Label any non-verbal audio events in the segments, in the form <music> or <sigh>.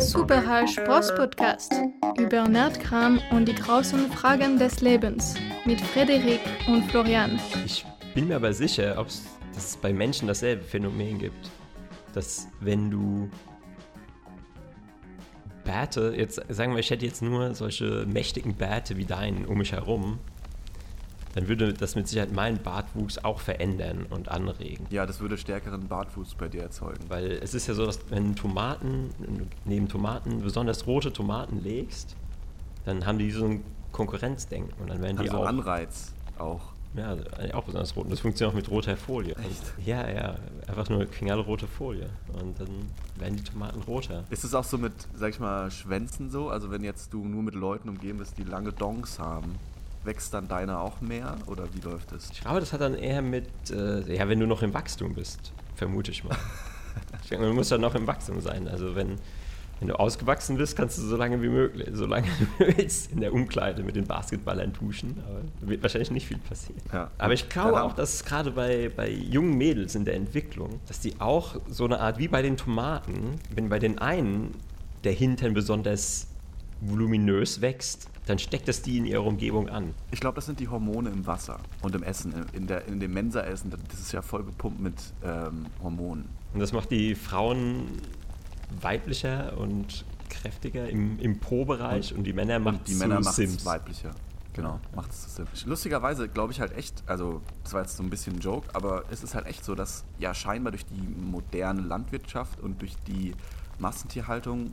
Superhall Spross-Podcast über Nerdkram und die großen Fragen des Lebens mit Frederik und Florian. Ich bin mir aber sicher, ob es bei Menschen dasselbe Phänomen gibt, dass wenn du Bärte, jetzt sagen wir, ich hätte jetzt nur solche mächtigen Bärte wie deinen um mich herum, dann würde das mit Sicherheit meinen Bartwuchs auch verändern und anregen. Ja, das würde stärkeren Bartwuchs bei dir erzeugen. Weil es ist ja so, dass wenn Tomaten, neben Tomaten besonders rote Tomaten legst, dann haben die so ein Konkurrenzdenken und dann werden haben die so auch... einen Anreiz auch. Ja, auch besonders rot. Und das funktioniert auch mit roter Folie. Echt? Und, ja, ja, einfach nur knallrote Folie. Und dann werden die Tomaten roter. Ist es auch so mit, sag ich mal, Schwänzen so? Also wenn jetzt du nur mit Leuten umgeben bist, die lange Dongs haben, wächst dann deine auch mehr oder wie läuft es? Ich glaube, das hat dann eher mit, äh, ja, wenn du noch im Wachstum bist, vermute ich mal. ich denke, man muss dann noch im Wachstum sein. Also wenn, wenn du ausgewachsen bist, kannst du so lange wie möglich, so lange <laughs> du willst, in der Umkleide mit den Basketballern duschen. Aber wird wahrscheinlich nicht viel passieren. Ja. Aber ich glaube Ja, auch, dass gerade bei, bei jungen Mädels in der Entwicklung, dass die auch so eine Art, wie bei den Tomaten, wenn bei den einen der Hintern besonders voluminös wächst, dann steckt das die in ihrer Umgebung an. Ich glaube, das sind die Hormone im Wasser und im Essen, in, der, in dem Mensa-Essen. Das ist ja voll gepumpt mit ähm, Hormonen. Und das macht die Frauen weiblicher und kräftiger im, im Po-Bereich und, die Männer macht Und die Männer zu macht es weiblicher. Genau, macht es zu Sims. Lustigerweise glaube ich halt echt, also das war jetzt so ein bisschen ein Joke, aber es ist halt echt so, dass ja scheinbar durch die moderne Landwirtschaft und durch die Massentierhaltung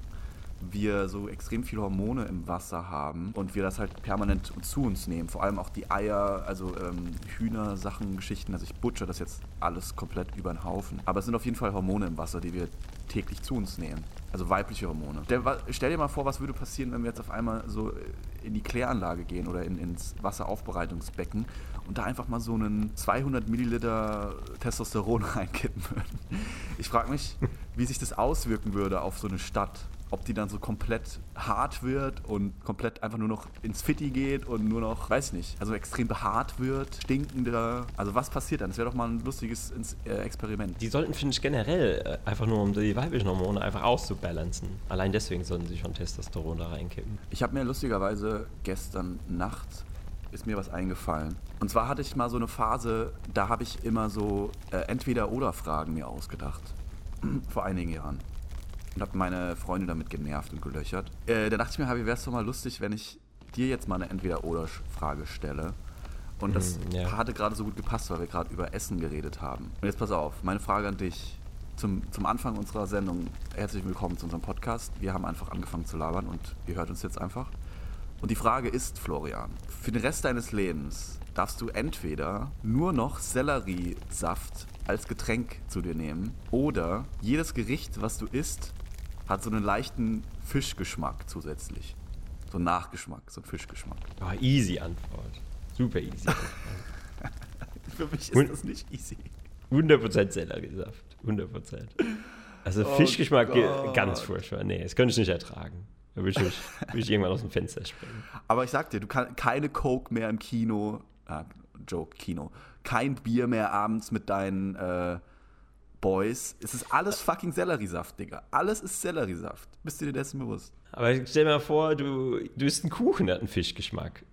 wir so extrem viele Hormone im Wasser haben und wir das halt permanent zu uns nehmen. Vor allem auch die Eier, also ähm, Hühner, Sachen, Geschichten. Also ich butcher das jetzt alles komplett über den Haufen. Aber es sind auf jeden Fall Hormone im Wasser, die wir täglich zu uns nehmen. Also weibliche Hormone. Stell, stell dir mal vor, was würde passieren, wenn wir jetzt auf einmal so äh, in die Kläranlage gehen oder in, ins Wasseraufbereitungsbecken und da einfach mal so einen 200 Milliliter Testosteron <laughs> reinkippen würden. Ich frage mich, wie sich das auswirken würde auf so eine Stadt ob die dann so komplett hart wird und komplett einfach nur noch ins Fitti geht und nur noch, weiß ich nicht, also extrem behaart wird, stinkender. Also was passiert dann? Das wäre doch mal ein lustiges äh, Experiment. Die sollten, finde ich, generell äh, einfach nur, um die weiblichen Hormone einfach auszubalancen. Allein deswegen sollten sie schon Testosteron da reinkippen. Ich habe mir lustigerweise gestern Nacht ist mir was eingefallen. Und zwar hatte ich mal so eine Phase, da habe ich immer so äh, Entweder-Oder-Fragen mir ausgedacht. <clears throat> Vor einigen Jahren. Und habe meine Freunde damit genervt und gelöchert. Äh, da dachte ich mir, wie wäre es doch mal lustig, wenn ich dir jetzt mal eine Entweder-Oder-Frage stelle. Und das Mhm, ja. hatte gerade so gut gepasst, weil wir gerade über Essen geredet haben. Und jetzt pass auf, meine Frage an dich. Zum, zum Anfang unserer Sendung, herzlich willkommen zu unserem Podcast. Wir haben einfach angefangen zu labern und ihr hört uns jetzt einfach. Und die Frage ist, Florian, für den Rest deines Lebens darfst du entweder nur noch Selleriesaft als Getränk zu dir nehmen oder jedes Gericht, was du isst, hat so einen leichten Fischgeschmack zusätzlich. So einen Nachgeschmack, so einen Fischgeschmack. Oh, easy Antwort. Super easy. <laughs> Für mich Und- ist das nicht easy. 100% Selleriesaft. 100%. Also Oh Fischgeschmack ge- Gott. ganz furchtbar. Nee, das könnte ich nicht ertragen. Da würde ich, würde ich irgendwann aus dem Fenster springen. Aber ich sag dir, du kannst keine Coke mehr im Kino, ah, Joke, Kino, kein Bier mehr abends mit deinen äh, Boys. Es ist alles fucking Selleriesaft, Digga. Alles ist Selleriesaft. Bist du dir dessen bewusst? Aber stell dir mal vor, du, du isst einen Kuchen, der hat einen Fischgeschmack.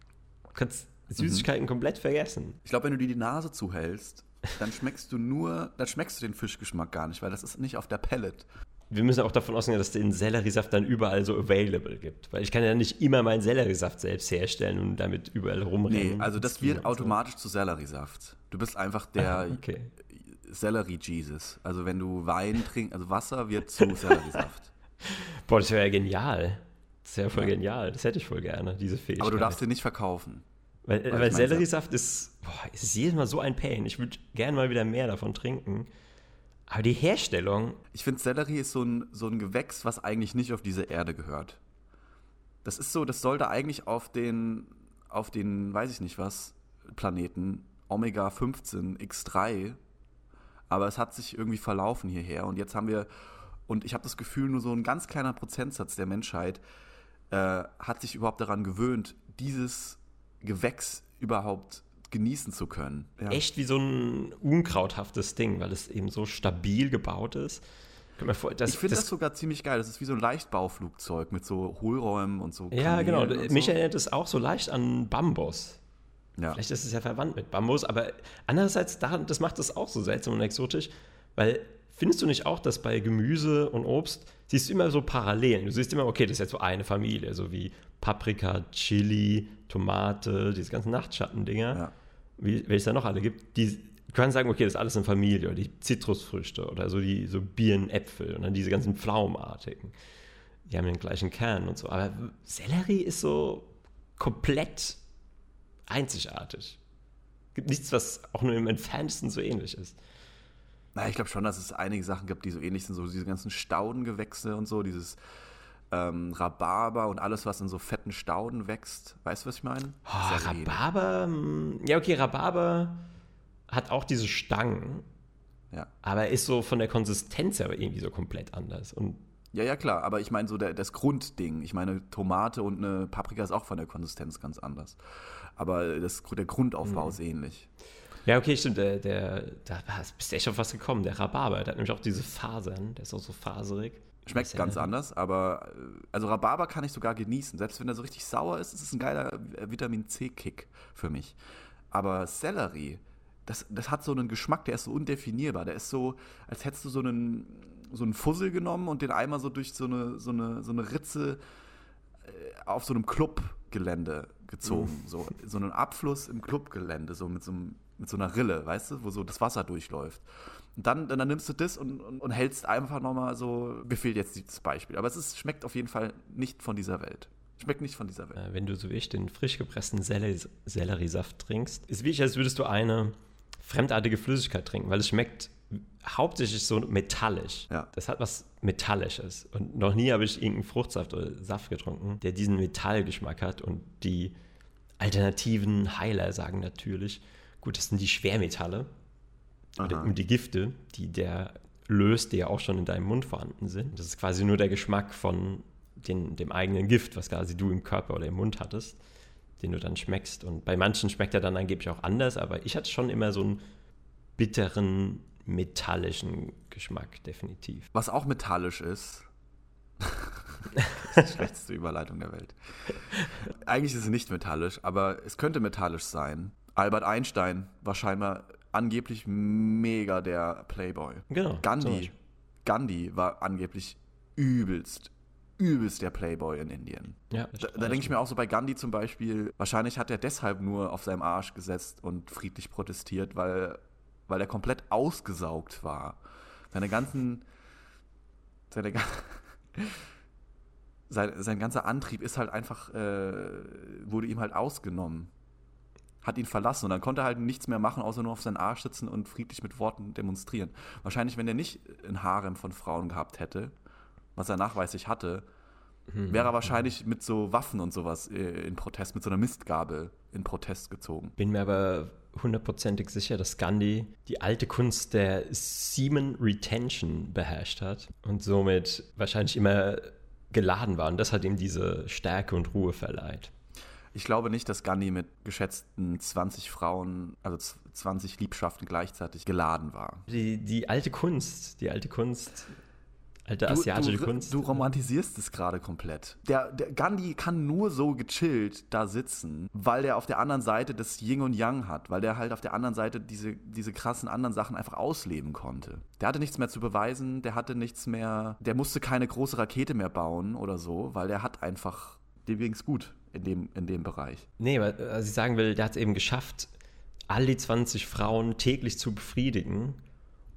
Du kannst Süßigkeiten komplett vergessen. Ich glaube, wenn du dir die Nase zuhältst, dann schmeckst du nur, dann schmeckst du den Fischgeschmack gar nicht, weil das ist nicht auf der Palette. Wir müssen auch davon ausgehen, dass es den Selleriesaft dann überall so available gibt. Weil ich kann ja nicht immer meinen Selleriesaft selbst herstellen und damit überall rumrennen. Nee, also das wird automatisch zu Selleriesaft. Du bist einfach der Ah, okay. Sellerie-Jesus. Also wenn du Wein trinkst, also Wasser wird zu Selleriesaft. <laughs> Boah, das wäre ja genial. Das wäre voll genial. Das hätte ich voll gerne, diese Fähigkeit. Aber du darfst den nicht verkaufen. Weil, weil Selleriesaft ist, boah, es ist jedes Mal so ein Pain. Ich würde gerne mal wieder mehr davon trinken. Aber die Herstellung, Ich finde, Sellerie ist so ein, so ein Gewächs, was eigentlich nicht auf diese Erde gehört. Das ist so, das sollte eigentlich auf den, auf den, weiß ich nicht was, Planeten Omega 15 X3, aber es hat sich irgendwie verlaufen hierher und jetzt haben wir, und ich habe das Gefühl, nur so ein ganz kleiner Prozentsatz der Menschheit äh, hat sich überhaupt daran gewöhnt, dieses Gewächs überhaupt genießen zu können. Ja. echt wie so ein unkrauthaftes Ding, weil es eben so stabil gebaut ist. Vor, das, ich finde das, das, sogar ziemlich geil. Das ist wie so ein Leichtbauflugzeug mit so Hohlräumen und so. Ja, genau. Mich so. erinnert es auch so leicht an Bambus. Ja. Vielleicht ist es ja verwandt mit Bambus, aber andererseits, das macht es auch so seltsam und exotisch, weil findest du nicht auch, dass bei Gemüse und Obst siehst du immer so Parallelen? Du siehst immer, okay, das ist jetzt so eine Familie, so wie Paprika, Chili, Tomate, diese ganzen Nachtschattendinger, ja. wie, welche es da noch alle gibt, die du kannst sagen, okay, das ist alles eine Familie, oder die Zitrusfrüchte oder so die so Birnen, Äpfel und dann diese ganzen Pflaumenartigen. Die haben den gleichen Kern und so. Aber Sellerie ist so komplett einzigartig. Gibt nichts, was auch nur im entferntesten so ähnlich ist. Na, ich glaube schon, dass es einige Sachen gibt, die so ähnlich sind, so diese ganzen Staudengewächse und so, dieses ähm, Rhabarber und alles, was in so fetten Stauden wächst. Weißt du, was ich meine? Oh, Rhabarber? Hm, ja, okay, Rhabarber hat auch diese Stangen. Ja. Aber ist so von der Konsistenz aber irgendwie so komplett anders. Und ja, ja, klar, aber ich meine so der, das Grundding. Ich meine, Tomate und eine Paprika ist auch von der Konsistenz ganz anders. Aber das, der Grundaufbau mhm. ist ähnlich. Ja, okay, stimmt. Der, der, da bist du echt auf was gekommen. Der Rhabarber, der hat nämlich auch diese Fasern. Der ist auch so faserig. Schmeckt ganz anders, aber äh, also Rhabarber kann ich sogar genießen. Selbst wenn er so richtig sauer ist, ist es ein geiler Vitamin C-Kick für mich. Aber Sellerie, das, das hat so einen Geschmack, der ist so undefinierbar. Der ist so, als hättest du so einen, so einen Fussel genommen und den einmal so durch so eine, so eine, so eine Ritze äh, auf so einem Clubgelände gezogen. Mm. So, so einen Abfluss im Clubgelände, so mit so, einem, mit so einer Rille, weißt du, wo so das Wasser durchläuft. Und dann, dann nimmst du das und, und, und hältst einfach nochmal so, mir fehlt jetzt dieses Beispiel. Aber es ist, schmeckt auf jeden Fall nicht von dieser Welt. Schmeckt nicht von dieser Welt. Äh, wenn du so wie ich den frisch gepressten Selleriesaft trinkst, ist wie ich, als würdest du eine fremdartige Flüssigkeit trinken, weil es schmeckt hauptsächlich so metallisch. Ja. Das hat was Metallisches. Und noch nie habe ich irgendeinen Fruchtsaft oder Saft getrunken, der diesen Metallgeschmack hat. Und die alternativen Heiler sagen natürlich, gut, das sind die Schwermetalle und die Gifte, die der löst, die ja auch schon in deinem Mund vorhanden sind. Das ist quasi nur der Geschmack von den, dem eigenen Gift, was quasi du im Körper oder im Mund hattest den du dann schmeckst. Und bei manchen schmeckt er dann angeblich auch anders, aber ich hatte schon immer so einen bitteren, metallischen Geschmack, definitiv. Was auch metallisch ist. <laughs> das ist die schlechteste Überleitung der Welt. Eigentlich ist es nicht metallisch, aber es könnte metallisch sein. Albert Einstein war scheinbar angeblich mega der Playboy. Genau. Gandhi, Gandhi war angeblich übelst übelst der Playboy in Indien. Ja, da, da denke ich mir auch so bei Gandhi zum Beispiel, wahrscheinlich hat er deshalb nur auf seinem Arsch gesetzt und friedlich protestiert, weil, weil er komplett ausgesaugt war. Seine ganzen. Seine, <laughs> sein, sein ganzer Antrieb ist halt einfach, äh, wurde ihm halt ausgenommen. Hat ihn verlassen und dann konnte er halt nichts mehr machen, außer nur auf seinen Arsch sitzen und friedlich mit Worten demonstrieren. Wahrscheinlich, wenn er nicht ein Harem von Frauen gehabt hätte, was er nachweislich hatte, hm. wäre er wahrscheinlich mit so Waffen und sowas äh, in Protest, mit so einer Mistgabel in Protest gezogen. Bin mir aber hundertprozentig sicher, dass Gandhi die alte Kunst der Semen Retention beherrscht hat und somit wahrscheinlich immer geladen war und das hat ihm diese Stärke und Ruhe verleiht. Ich glaube nicht, dass Gandhi mit geschätzten 20 Frauen, also 20 Liebschaften gleichzeitig geladen war. Die, die alte Kunst, die alte Kunst Alte asiatische du, du, Kunst. Du romantisierst es gerade komplett. Der, der, Gandhi kann nur so gechillt da sitzen, weil der auf der anderen Seite das Yin und Yang hat, weil der halt auf der anderen Seite diese, diese krassen anderen Sachen einfach ausleben konnte. Der hatte nichts mehr zu beweisen, der hatte nichts mehr, der musste keine große Rakete mehr bauen oder so, weil der hat einfach, dem ging es gut in dem, in dem Bereich. Nee, was ich sagen will, der hat es eben geschafft, all die 20 Frauen täglich zu befriedigen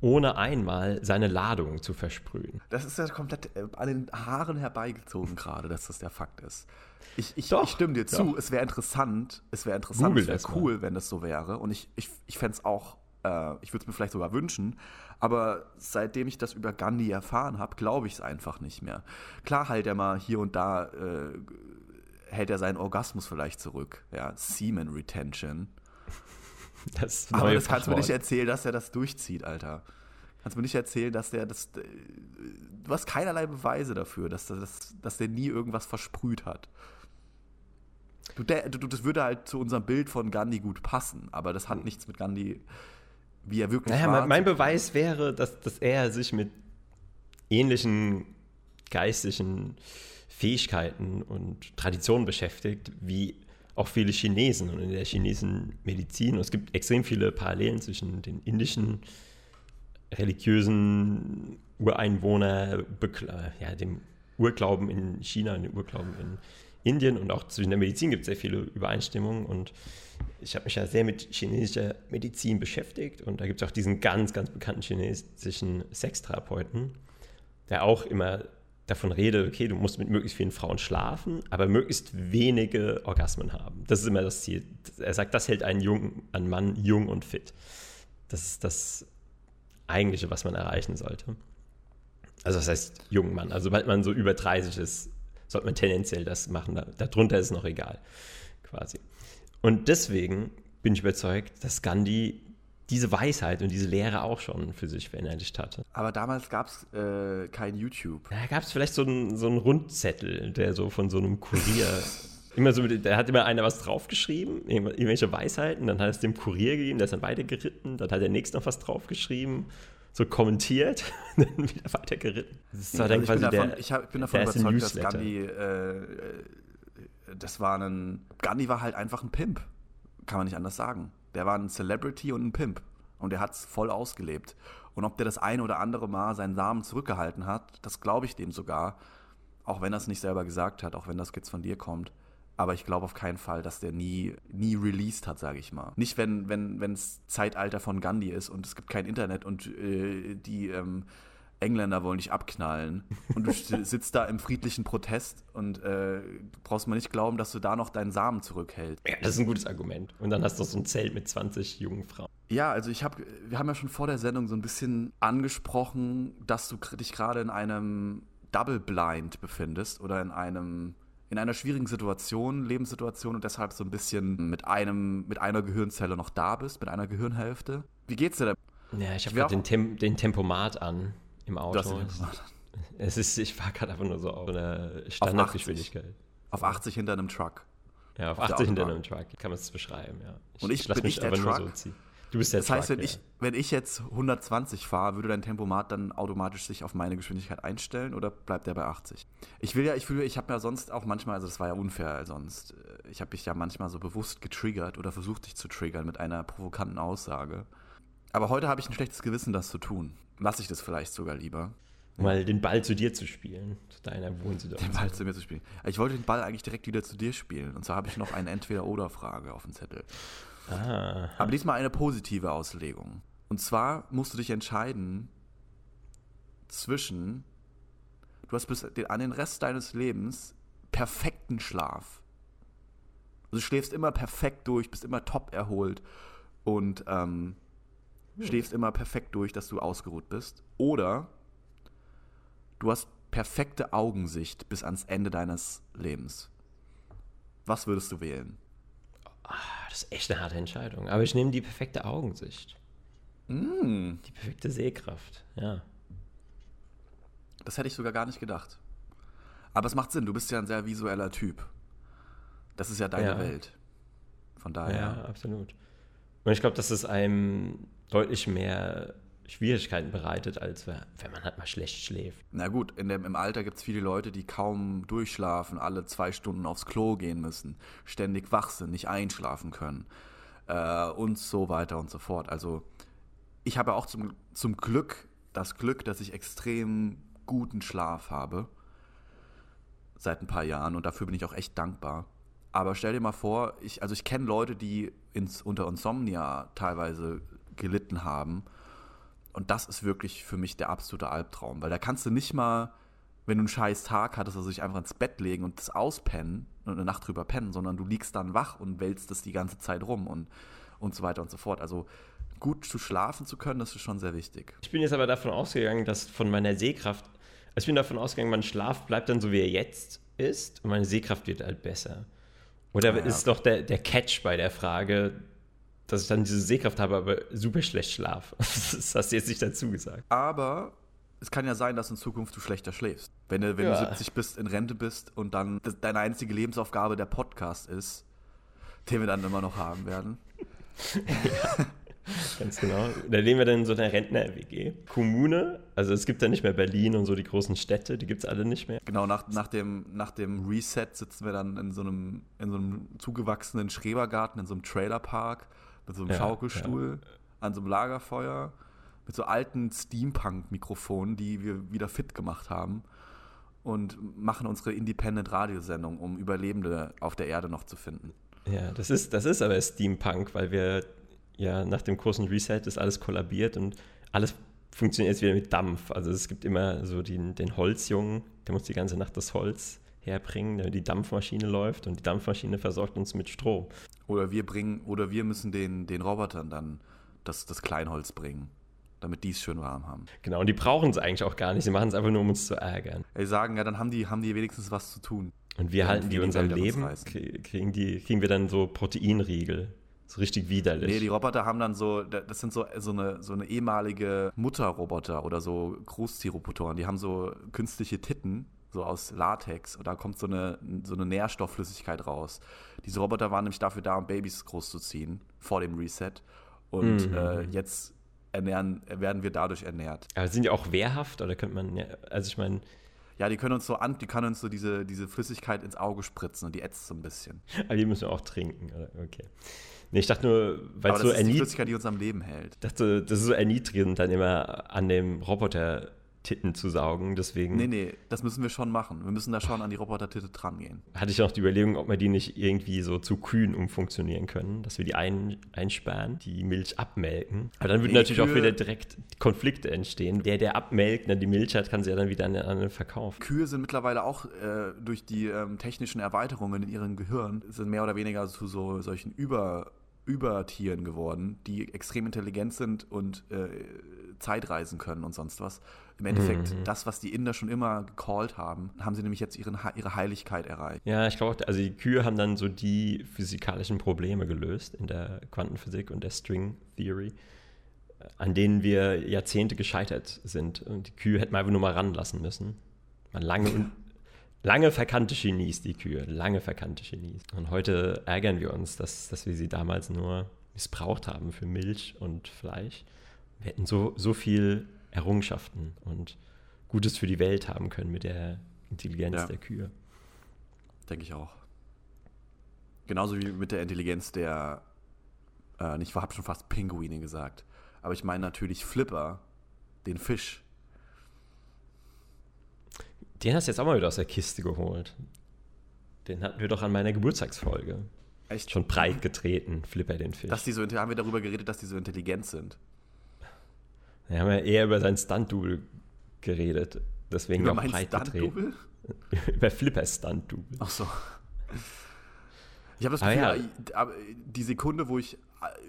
ohne einmal seine Ladung zu versprühen. Das ist ja komplett äh, an den Haaren herbeigezogen <laughs> gerade, dass das der Fakt ist. Ich, ich, doch, ich stimme dir zu, doch. es wäre interessant, es wäre interessant, Google es wäre cool, mal. wenn das so wäre. Und ich, ich, ich fände es auch, äh, ich würde es mir vielleicht sogar wünschen, aber seitdem ich das über Gandhi erfahren habe, glaube ich es einfach nicht mehr. Klar halt er mal hier und da, äh, hält er seinen Orgasmus vielleicht zurück. Ja, Semen Retention. Das Aber das kannst du mir nicht erzählen, dass er das durchzieht, Alter. Kannst du mir nicht erzählen, dass der das. Äh, du hast keinerlei Beweise dafür, dass, das, dass der nie irgendwas versprüht hat. Du, der, du, das würde halt zu unserem Bild von Gandhi gut passen, aber das hat nichts mit Gandhi, wie er wirklich naja, war. Mein, Beweis wäre, dass, dass er sich mit ähnlichen geistlichen Fähigkeiten und Traditionen beschäftigt, wie auch viele Chinesen und in der chinesischen Medizin. Und es gibt extrem viele Parallelen zwischen den indischen religiösen Ureinwohner, ja, dem Urglauben in China und dem Urglauben in Indien und auch zwischen der Medizin gibt es sehr viele Übereinstimmungen und ich habe mich ja sehr mit chinesischer Medizin beschäftigt und da gibt es auch diesen ganz, ganz bekannten chinesischen Sextherapeuten, der auch immer davon redet, okay, du musst mit möglichst vielen Frauen schlafen, aber möglichst wenige Orgasmen haben. Das ist immer das Ziel. Er sagt, das hält einen, jungen, einen Mann jung und fit. Das ist das Eigentliche, was man erreichen sollte. Also das heißt jungen Mann. Also sobald man so über 30 ist, sollte man tendenziell das machen. darunter ist es noch egal, quasi. Und deswegen bin ich überzeugt, dass Gandhi diese Weisheit und diese Lehre auch schon für sich verinnerlicht hatte. Aber damals gab es äh, kein YouTube. Da gab es vielleicht so einen so Rundzettel, der so von so einem Kurier <laughs> immer so, da hat immer einer was draufgeschrieben, irgendwelche Weisheiten, dann hat es dem Kurier gegeben, der ist dann weitergeritten, dann hat der nächste noch was draufgeschrieben, so kommentiert, <laughs> dann wieder weitergeritten. Das also dann ich, bin davon, der, ich, hab, bin davon überzeugt, dass Gandhi, äh, das war ein, Gandhi war halt einfach ein Pimp, kann man nicht anders sagen. Der war ein Celebrity und ein Pimp. Und der hat es voll ausgelebt. Und ob der das eine oder andere Mal seinen Samen zurückgehalten hat, das glaube ich dem sogar. Auch wenn er es nicht selber gesagt hat, auch wenn das jetzt von dir kommt. Aber ich glaube auf keinen Fall, dass der nie, nie released hat, sage ich mal. Nicht, wenn es wenn, Zeitalter von Gandhi ist und es gibt kein Internet und äh, die ähm, Engländer wollen dich abknallen und du <laughs> sitzt da im friedlichen Protest und äh, brauchst mal nicht glauben, dass du da noch deinen Samen zurückhältst. Ja, das ist ein gutes Argument. Und dann hast du so ein Zelt mit 20 jungen Frauen. Ja, also ich habe, wir haben ja schon vor der Sendung so ein bisschen angesprochen, dass du dich gerade in einem Double Blind befindest oder in einem in einer schwierigen Situation, Lebenssituation und deshalb so ein bisschen mit einem mit einer Gehirnzelle noch da bist, mit einer Gehirnhälfte. Wie geht's dir denn? Ja, ich habe den, Tem den Tempomat an im Auto. Das <laughs> es ist, ich fahre gerade einfach nur so auf einer Standardgeschwindigkeit. Auf 80 hinter einem Truck. Ja, auf, auf 80 hinter einem Truck, kann man es beschreiben, ja. Ich, und ich, ich lasse mich aber Truck. nur so ziehen. Du bist der Das heißt, wenn, ja. ich, wenn ich jetzt 120 fahre, würde dein Tempomat dann automatisch sich auf meine Geschwindigkeit einstellen oder bleibt der bei 80? Ich will ja, ich fühle, ich habe ja sonst auch manchmal, also das war ja unfair sonst, ich habe mich ja manchmal so bewusst getriggert oder versucht dich zu triggern mit einer provokanten Aussage. Aber heute habe ich ein schlechtes Gewissen, das zu tun. Lasse ich das vielleicht sogar lieber. Mal den Ball zu dir zu spielen, zu deiner Wohnsituation. Den Ball zu mir zu spielen. Ich wollte den Ball eigentlich direkt wieder zu dir spielen. Und zwar habe ich noch eine Entweder-Oder-Frage auf dem Zettel. Ah. Aber diesmal eine positive Auslegung. Und zwar musst du dich entscheiden zwischen, du hast bis an den Rest deines Lebens perfekten Schlaf. Also du schläfst immer perfekt durch, bist immer top erholt und ähm, schläfst immer perfekt durch, dass du ausgeruht bist. Oder du hast perfekte Augensicht bis ans Ende deines Lebens. Was würdest du wählen? Ah, das ist echt eine harte Entscheidung. Aber ich nehme die perfekte Augensicht. Mm. Die perfekte Sehkraft, ja. Das hätte ich sogar gar nicht gedacht. Aber es macht Sinn, du bist ja ein sehr visueller Typ. Das ist ja deine ja. Welt. Von daher. Ja, absolut. Und ich glaube, dass es einem deutlich mehr Schwierigkeiten bereitet, als wenn man halt mal schlecht schläft. Na gut, in dem, im Alter gibt es viele Leute, die kaum durchschlafen, alle zwei Stunden aufs Klo gehen müssen, ständig wach sind, nicht einschlafen können äh, und so weiter und so fort. Also ich habe auch zum, zum Glück das Glück, dass ich extrem guten Schlaf habe seit ein paar Jahren und dafür bin ich auch echt dankbar. Aber stell dir mal vor, ich, also ich kenne Leute, die ins, unter Insomnia teilweise gelitten haben. Und das ist wirklich für mich der absolute Albtraum, weil da kannst du nicht mal, wenn du einen scheiß Tag hattest, also dich einfach ins Bett legen und das auspennen und eine Nacht drüber pennen, sondern du liegst dann wach und wälzt das die ganze Zeit rum und, und so weiter und so fort. Also gut zu schlafen zu können, das ist schon sehr wichtig. Ich bin jetzt aber davon ausgegangen, dass von meiner Sehkraft, also ich bin davon ausgegangen, mein Schlaf bleibt dann so, wie er jetzt ist und meine Sehkraft wird halt besser. Oder ah, ja. ist doch der, der Catch bei der Frage, dass ich dann diese Sehkraft habe, aber super schlecht schlafe. <laughs> Das hast du jetzt nicht dazu gesagt. Aber es kann ja sein, dass in Zukunft du schlechter schläfst. Wenn, du, wenn ja. du 70 bist, in Rente bist und dann deine einzige Lebensaufgabe der Podcast ist, den wir dann immer noch haben werden. ja. <laughs> Ganz genau. Da leben wir dann in so einer Rentner-WG. Kommune, also es gibt ja nicht mehr Berlin und so die großen Städte, die gibt es alle nicht mehr. Genau, nach, nach, dem, nach dem Reset sitzen wir dann in so einem, in so einem zugewachsenen Schrebergarten, in so einem Trailerpark, mit so einem Ja, Schaukelstuhl, an so einem Lagerfeuer, mit so alten Steampunk-Mikrofonen, die wir wieder fit gemacht haben. Und machen unsere Independent-Radiosendung, um Überlebende auf der Erde noch zu finden. Ja, das ist, das ist aber Steampunk, weil wir ja nach dem großen Reset ist alles kollabiert und alles funktioniert jetzt wieder mit Dampf. Also es gibt immer so den, den Holzjungen, der muss die ganze Nacht das Holz herbringen, damit die Dampfmaschine läuft und die Dampfmaschine versorgt uns mit Strom. Oder wir bringen, oder wir müssen den, den Robotern dann das, das Kleinholz bringen, damit die es schön warm haben. Genau, und die brauchen es eigentlich auch gar nicht. Sie machen es einfach nur, um uns zu ärgern. Die sagen, ja, dann haben die, haben die wenigstens was zu tun. Und wir halten die die unser Welt an uns Leben, kriegen, die, kriegen wir dann so Proteinriegel. So richtig widerlich. Nee, die Roboter haben dann so, das sind so, so, eine, so eine ehemalige Mutterroboter oder so Großtierrobotoren. Die haben so künstliche Titten, so aus Latex. Und da kommt so eine, so eine Nährstoffflüssigkeit raus. Diese Roboter waren nämlich dafür da, um Babys großzuziehen, vor dem Reset. Und Mhm. äh, jetzt ernähren, werden wir dadurch ernährt. Aber sind die auch wehrhaft oder könnte man, also ich meine, Ja, die können uns so an, die können uns so diese, diese Flüssigkeit ins Auge spritzen und die ätzt so ein bisschen. aber die müssen wir auch trinken, oder? Okay. Nee, ich dachte nur, weil es so ist die erniedrigend, Flüssigkeit, die uns am Leben hält. dachte, das ist so erniedrigend, dann immer an dem Roboter Titten zu saugen. Deswegen Nee, nee, das müssen wir schon machen. Wir müssen da schon an die Robotertitte dran gehen. hatte ich noch die Überlegung, ob wir die nicht irgendwie so zu Kühen umfunktionieren können, dass wir die ein, einsperren, die Milch abmelken. Aber dann würden Nee, natürlich auch Kühe- wieder direkt Konflikte entstehen. Der, der abmelkt, dann die Milch hat, kann sie ja dann wieder an den anderen verkaufen. Kühe sind mittlerweile auch äh, durch die ähm, technischen Erweiterungen in ihrem Gehirn sind mehr oder weniger zu so solchen Über, Übertieren geworden, die extrem intelligent sind und äh, Zeitreisen können und sonst was. Im Endeffekt, Mhm. das, was die Inder schon immer gecallt haben, haben sie nämlich jetzt ihren, ihre Heiligkeit erreicht. Ja, ich glaube, also die Kühe haben dann so die physikalischen Probleme gelöst in der Quantenphysik und der String Theory, an denen wir Jahrzehnte gescheitert sind. Und die Kühe hätten wir einfach nur mal ranlassen müssen. Man lange, und, <laughs> lange verkannte Genies, die Kühe, lange verkannte Genies. Und heute ärgern wir uns, dass, dass wir sie damals nur missbraucht haben für Milch und Fleisch. Wir hätten so, so viel Errungenschaften und Gutes für die Welt haben können mit der Intelligenz Ja. der Kühe. Denke ich auch. Genauso wie mit der Intelligenz der, äh, ich habe schon fast Pinguine gesagt, aber ich meine natürlich Flipper, den Fisch. Den hast du jetzt auch mal wieder aus der Kiste geholt. Den hatten wir doch an meiner Geburtstagsfolge. Echt? Schon breit getreten, Flipper den Fisch. Dass die so, haben wir darüber geredet, dass die so intelligent sind. Wir haben ja eher über sein Stunt-Double geredet. Deswegen Über mein. Stunt-Double? <laughs> über Flippers Stunt-Double. Ach so. Ich habe das Gefühl, ja. äh, aber die Sekunde, wo ich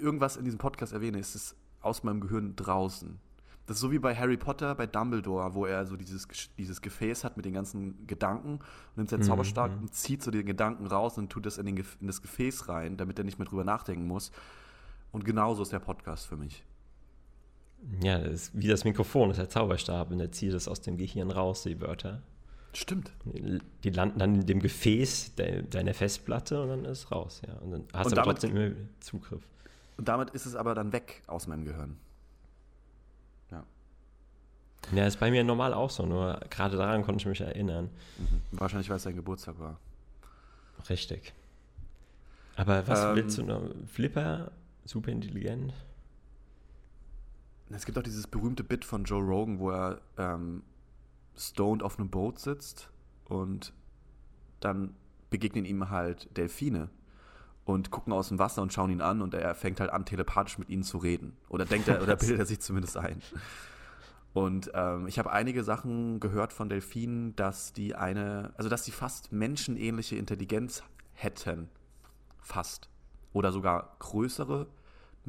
irgendwas in diesem Podcast erwähne, ist es aus meinem Gehirn draußen. Das ist so wie bei Harry Potter, bei Dumbledore, wo er so dieses, dieses Gefäß hat mit den ganzen Gedanken und nimmt seinen Mhm, Zauberstab mhm. und zieht so den Gedanken raus und tut das in, den, in das Gefäß rein, damit er nicht mehr drüber nachdenken muss. Und genauso ist der Podcast für mich. Ja, das ist wie das Mikrofon, das ist der Zauberstab und er zieht es aus dem Gehirn raus, die Wörter. Stimmt. Die landen dann in dem Gefäß de deiner Festplatte und dann ist es raus. Ja. Und dann hast Und du damit- trotzdem immer Zugriff. Und damit ist es aber dann weg aus meinem Gehirn. Ja. Ja, ist bei mir normal auch so, nur gerade daran konnte ich mich erinnern. Mhm. Wahrscheinlich, weil es sein Geburtstag war. Richtig. Aber was Ähm, willst du noch? Flipper, super intelligent. Es gibt auch dieses berühmte Bit von Joe Rogan, wo er ähm, stoned auf einem Boot sitzt und dann begegnen ihm halt Delfine und gucken aus dem Wasser und schauen ihn an und er fängt halt an, telepathisch mit ihnen zu reden. Oder denkt er, oder <laughs> bildet er sich zumindest ein. Und ähm, ich habe einige Sachen gehört von Delfinen, dass die eine, also dass sie fast menschenähnliche Intelligenz hätten. Fast. Oder sogar größere,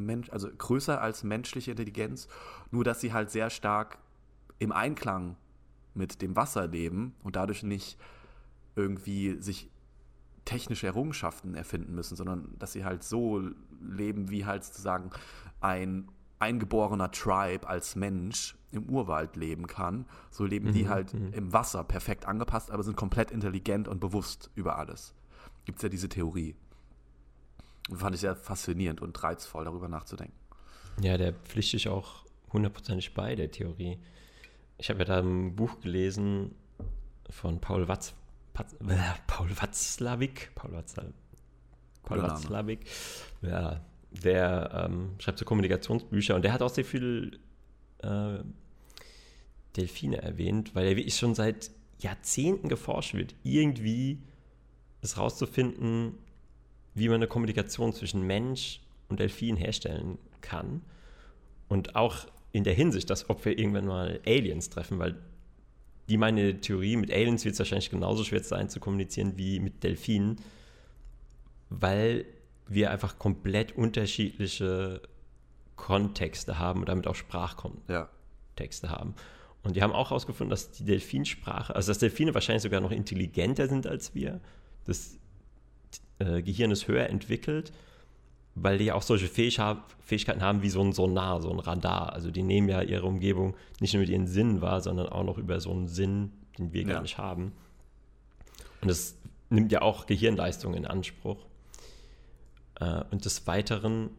Mensch, also größer als menschliche Intelligenz, nur dass sie halt sehr stark im Einklang mit dem Wasser leben und dadurch nicht irgendwie sich technische Errungenschaften erfinden müssen, sondern dass sie halt so leben, wie halt sozusagen ein eingeborener Tribe als Mensch im Urwald leben kann. So leben die Mhm, halt mhm. im Wasser perfekt angepasst, aber sind komplett intelligent und bewusst über alles. Gibt es ja diese Theorie. Fand ich sehr faszinierend und reizvoll, darüber nachzudenken. Ja, der pflichte ich auch hundertprozentig bei, der Theorie. Ich habe ja da ein Buch gelesen von Paul Watz, Patz, äh, <laughs> Paul Watzlawick, Paul Watzlawick, Paul Watzlawick, ja, der ähm, schreibt so Kommunikationsbücher und der hat auch sehr viel äh, Delfine erwähnt, weil er wirklich schon seit Jahrzehnten geforscht wird, irgendwie es rauszufinden, wie man eine Kommunikation zwischen Mensch und Delfin herstellen kann. Und auch in der Hinsicht, dass ob wir irgendwann mal Aliens treffen, weil die meine Theorie, mit Aliens wird es wahrscheinlich genauso schwer sein zu kommunizieren wie mit Delfinen, weil wir einfach komplett unterschiedliche Kontexte haben und damit auch Sprachkontexte ja. haben. Und die haben auch herausgefunden, dass die Delfinsprache, also dass Delfine wahrscheinlich sogar noch intelligenter sind als wir. Das äh, Gehirn ist höher entwickelt, weil die ja auch solche Fähigkeiten haben wie so ein Sonar, so ein Radar. Also die nehmen ja ihre Umgebung nicht nur mit ihren Sinnen wahr, sondern auch noch über so einen Sinn, den wir ja. gar nicht haben. Und das nimmt ja auch Gehirnleistung in Anspruch. Äh, und des Weiteren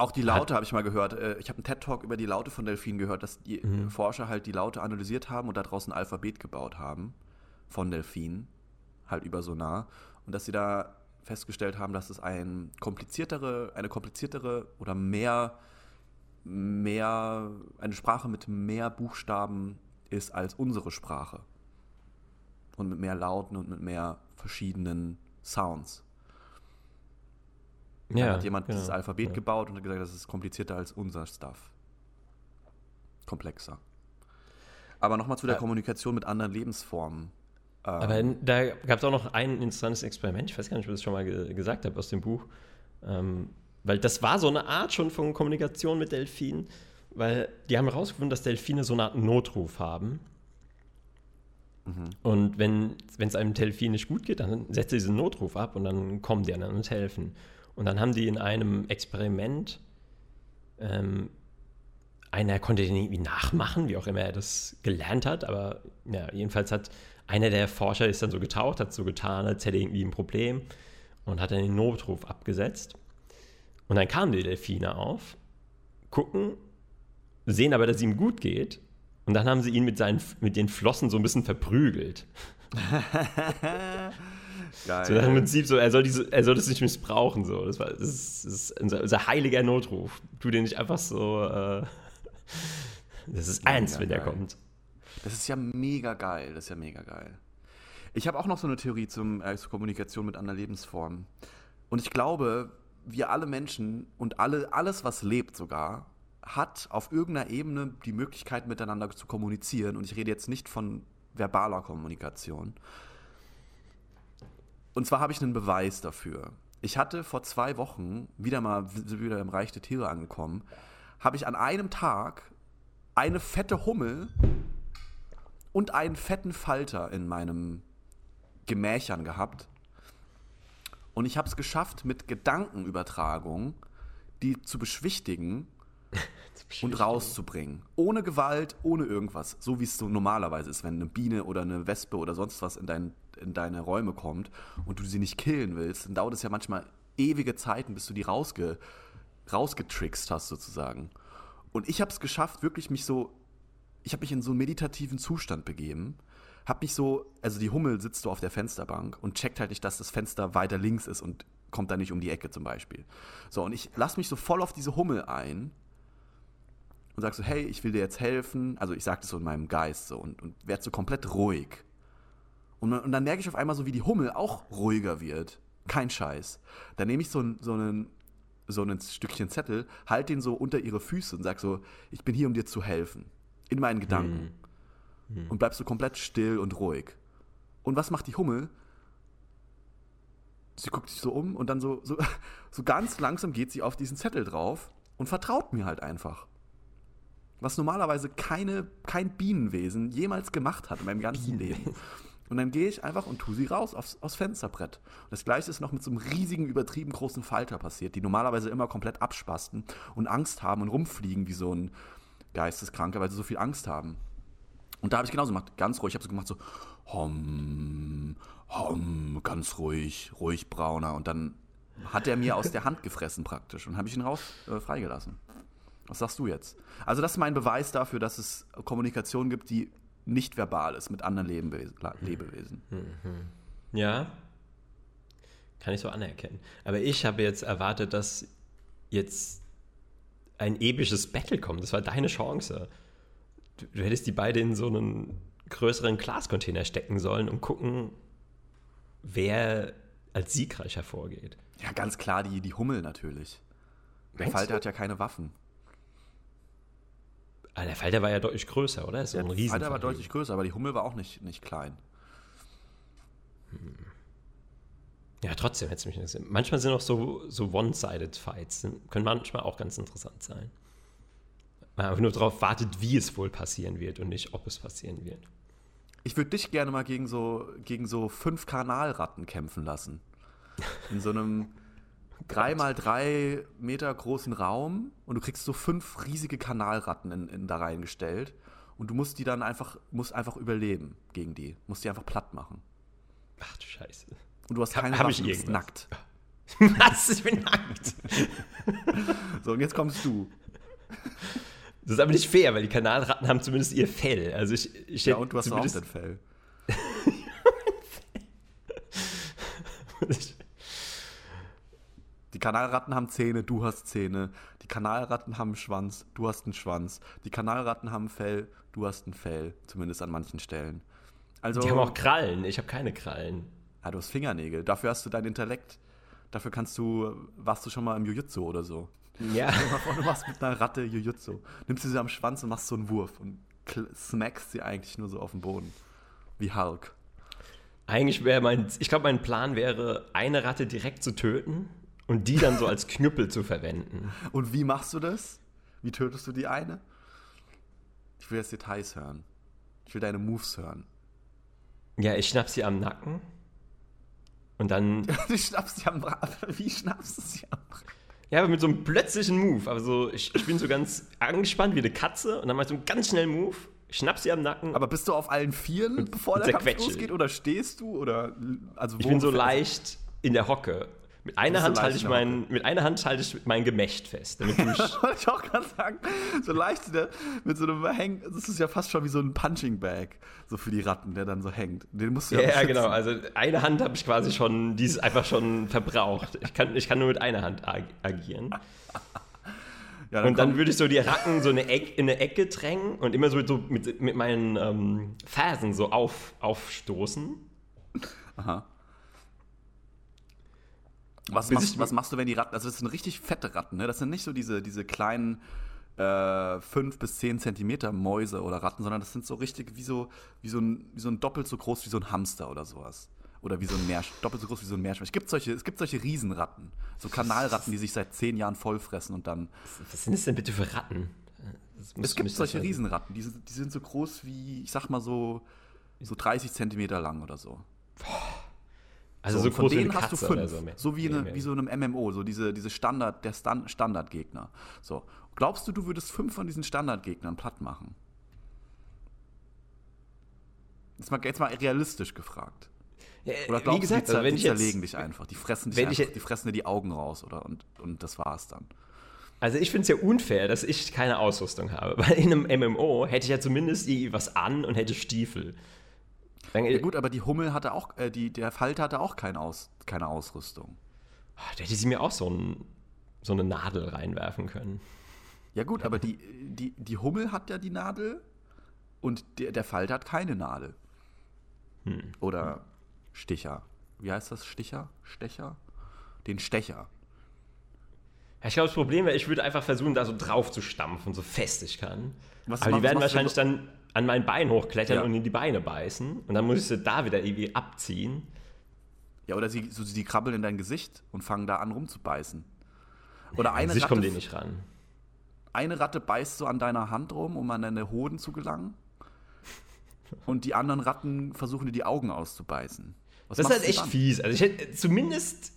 auch die Laute habe ich mal gehört. Äh, ich habe einen TED-Talk über die Laute von Delfinen gehört, dass die mhm. Forscher halt die Laute analysiert haben und daraus ein Alphabet gebaut haben von Delfinen, halt über Sonar. Und dass sie da festgestellt haben, dass es ein kompliziertere, eine kompliziertere oder mehr, mehr, eine Sprache mit mehr Buchstaben ist als unsere Sprache. Und mit mehr Lauten und mit mehr verschiedenen Sounds. Ja, Dann hat jemand genau, dieses Alphabet ja. gebaut und hat gesagt, das ist komplizierter als unser Stuff. Komplexer. Aber nochmal zu der ja. Kommunikation mit anderen Lebensformen. Aber ähm, da gab es auch noch ein interessantes Experiment, ich weiß gar nicht, ob ich das schon mal ge gesagt habe aus dem Buch. Ähm, weil das war so eine Art schon von Kommunikation mit Delfinen, weil die haben herausgefunden, dass Delfine so eine Art Notruf haben. Mhm. Und wenn es einem Delfin nicht gut geht, dann setzt er diesen Notruf ab und dann kommen die anderen und helfen. Und dann haben die in einem Experiment, ähm, einer konnte den irgendwie nachmachen, wie auch immer er das gelernt hat, aber ja, jedenfalls hat einer der Forscher ist dann so getaucht, hat so getan, als hätte er irgendwie ein Problem und hat dann den Notruf abgesetzt. Und dann kamen die Delfine auf, gucken, sehen aber, dass es ihm gut geht und dann haben sie ihn mit, seinen, mit den Flossen so ein bisschen verprügelt. <laughs> Geil. So im Prinzip so, er soll, diese, er soll das nicht missbrauchen. So. Das, war, das, ist, das ist unser, unser, heiliger Notruf. Tu dir nicht einfach so. Äh, <laughs> das ist eins, wenn der kommt. Das ist ja mega geil. Das ist ja mega geil. Ich habe auch noch so eine Theorie zum, äh, zur Kommunikation mit anderen Lebensformen. Und ich glaube, wir alle Menschen und alle, alles, was lebt sogar, hat auf irgendeiner Ebene die Möglichkeit, miteinander zu kommunizieren. Und ich rede jetzt nicht von verbaler Kommunikation, und zwar habe ich einen Beweis dafür. Ich hatte vor zwei Wochen, wieder mal wieder im Reich der Tiere angekommen, habe ich an einem Tag eine fette Hummel und einen fetten Falter in meinem Gemächern gehabt. Und ich habe es geschafft, mit Gedankenübertragung die zu beschwichtigen <laughs> und rauszubringen. Ohne Gewalt, ohne irgendwas. So wie es so normalerweise ist, wenn eine Biene oder eine Wespe oder sonst was in, dein, in deine Räume kommt und du sie nicht killen willst, dann dauert es ja manchmal ewige Zeiten, bis du die rausge, rausgetrickst hast, sozusagen. Und ich habe es geschafft, wirklich mich so. Ich habe mich in so einen meditativen Zustand begeben. Hab mich so, also die Hummel sitzt so auf der Fensterbank und checkt halt nicht, dass das Fenster weiter links ist und kommt da nicht um die Ecke zum Beispiel. So, und ich lasse mich so voll auf diese Hummel ein und sag so, hey, ich will dir jetzt helfen. Also ich sage das so in meinem Geist so und, und werde so komplett ruhig. Und, und dann merke ich auf einmal so, wie die Hummel auch ruhiger wird. Kein Scheiß. Dann nehme ich so, so einen so ein Stückchen Zettel, halt den so unter ihre Füße und sag so, ich bin hier, um dir zu helfen. In meinen Gedanken. Hm. Hm. Und bleibst so komplett still und ruhig. Und was macht die Hummel? Sie guckt sich so um und dann so, so, <laughs> so ganz langsam geht sie auf diesen Zettel drauf und vertraut mir halt einfach was normalerweise keine, kein Bienenwesen jemals gemacht hat in meinem ganzen Leben. Und dann gehe ich einfach und tue sie raus aufs, aufs Fensterbrett. Und das gleiche ist noch mit so einem riesigen, übertrieben großen Falter passiert, die normalerweise immer komplett abspasten und Angst haben und rumfliegen wie so ein Geisteskranker, weil sie so viel Angst haben. Und da habe ich genauso gemacht, ganz ruhig. Ich habe so gemacht, so, hom, hom, ganz ruhig, ruhig brauner. Und dann hat er mir aus der Hand gefressen praktisch und habe ich ihn raus äh, freigelassen. Was sagst du jetzt? Also das ist mein Beweis dafür, dass es Kommunikation gibt, die nicht verbal ist mit anderen Lebewesen. Lebewesen. Ja, kann ich so anerkennen. Aber ich habe jetzt erwartet, dass jetzt ein episches Battle kommt. Das war deine Chance. Du, du hättest die beide in so einen größeren Glascontainer stecken sollen und gucken, wer als siegreich hervorgeht. Ja, ganz klar, die, die Hummel natürlich. Der Meinst Falter du? hat ja keine Waffen. Aber der Falter war ja deutlich größer, oder? Ist so Der ein Riesen. Falter war deutlich größer, aber die Hummel war auch nicht, nicht klein. Ja, trotzdem hätte mich interessiert. Manchmal sind auch so, so One-Sided-Fights, sind- können manchmal auch ganz interessant sein. Man einfach nur darauf wartet, wie es wohl passieren wird und nicht, ob es passieren wird. Ich würde dich gerne mal gegen so, gegen so fünf Kanalratten kämpfen lassen. In so einem <laughs> 3x3 Meter großen Raum und du kriegst so fünf riesige Kanalratten in, in da reingestellt und du musst die dann einfach, musst einfach überleben gegen die. Musst die einfach platt machen. Ach du Scheiße. Und du hast keine hab Waffen, ich du bist nackt. <laughs> Was? Ich bin nackt. <laughs> So, und jetzt kommst du. Das ist aber nicht fair, weil die Kanalratten haben zumindest ihr Fell. Also ich, ich Ja, und du hast auch zumindest dein Fell. <laughs> Die Kanalratten haben Zähne, du hast Zähne. Die Kanalratten haben einen Schwanz, du hast einen Schwanz. Die Kanalratten haben Fell, du hast ein Fell. Zumindest an manchen Stellen. Also, Die haben auch Krallen. Ich habe keine Krallen. Ah, du hast Fingernägel. Dafür hast du dein Intellekt. Dafür kannst du, warst du schon mal im Jujutsu oder so. Ja. Vor, du machst mit einer Ratte Jujutsu. Nimmst sie am Schwanz und machst so einen Wurf und smackst sie eigentlich nur so auf den Boden. Wie Hulk. Eigentlich wäre mein, ich glaube, mein Plan wäre, eine Ratte direkt zu töten und die dann so als Knüppel zu verwenden. <laughs> Und wie machst du das? Wie tötest du die eine? Ich will jetzt Details hören. Ich will deine Moves hören. Ja, ich schnapp sie am Nacken und dann, <laughs> Du schnappst sie am <laughs> Wie schnappst du sie am Bra ja, aber mit so einem plötzlichen Move. Also ich, ich bin so ganz angespannt wie eine Katze und dann mach ich so einen ganz schnellen Move, schnapp sie am Nacken. Aber bist du auf allen Vieren, bevor der Kampf losgeht? Oder stehst du? Oder, also ich bin so leicht in der Hocke. Mit einer Hand halte ich mein, mit einer Hand halte ich mein Gemächt fest, damit <laughs> Wollte ich auch gerade sagen, so leicht der, mit so einem Häng, das ist ja fast schon wie so ein Punching Bag, so für die Ratten, der dann so hängt. Den musst du ja, Ja, ja, beschützen. genau. Also eine Hand habe ich quasi schon, die ist einfach schon verbraucht. Ich kann, ich kann nur mit einer Hand ag agieren. Ja, Und dann würde ich so die Ratten so eine Eck, in eine Ecke drängen und immer so, so mit, mit meinen ähm, Fersen so auf, aufstoßen. Aha. Was machst, was machst du, wenn die Ratten, also das sind richtig fette Ratten, ne? Das sind nicht so diese, diese kleinen äh, 5 bis 10 Zentimeter Mäuse oder Ratten, sondern das sind so richtig wie so, wie so ein, wie so ein doppelt so groß wie so ein Hamster oder sowas. Oder wie so ein Meersch doppelt so groß wie so ein Meerschwein. Es gibt solche, es gibt solche Riesenratten. So Kanalratten, die sich seit zehn Jahren vollfressen und dann. Was sind das denn bitte für Ratten? Es gibt solche mal- Riesenratten, die, sind- die sind so groß wie, ich sag mal so, so 30 Zentimeter lang oder so. Also So, so, und von groß wie denen hast du fünf. so. So, wie, eine, wie so einem MMO, so diese, diese Standard, der Stan Standardgegner. So. Glaubst du, du würdest fünf von diesen Standardgegnern platt machen? Jetzt mal, jetzt mal realistisch gefragt. Oder wie glaubst du, gesagt, die, also zer wenn die ich jetzt, zerlegen dich einfach? Die fressen, dich einfach, die fressen dir die Augen raus oder, und, und das war's dann. Also ich finde es ja unfair, dass ich keine Ausrüstung habe. <laughs> Weil in einem MMO hätte ich ja zumindest irgendwie was an und hätte Stiefel. Ja gut, aber die Hummel hatte auch, äh, die, der Falter hatte auch kein Aus, keine Ausrüstung. Ah, da hätte sie mir auch so, ein, so eine Nadel reinwerfen können. Ja gut, aber die, die, die Hummel hat ja die Nadel und der, der Falter hat keine Nadel. Hm. Oder Sticher. Wie heißt das? Sticher? Stecher? Den Stecher. Ich glaube, das Problem wäre, ich würde einfach versuchen, da so drauf zu stampfen, so fest ich kann. Was Aber die werden wahrscheinlich dann an mein Bein hochklettern Ja. und in die Beine beißen. Und dann muss ich sie da wieder irgendwie abziehen. Ja, oder sie, so, sie krabbeln in dein Gesicht und fangen da an rumzubeißen. Oder eine Ratte, denen nicht ran. eine Ratte beißt so an deiner Hand rum, um an deine Hoden zu gelangen. Und die anderen Ratten versuchen dir die Augen auszubeißen. Was Das ist halt du echt dann? fies. Also ich hätte, zumindest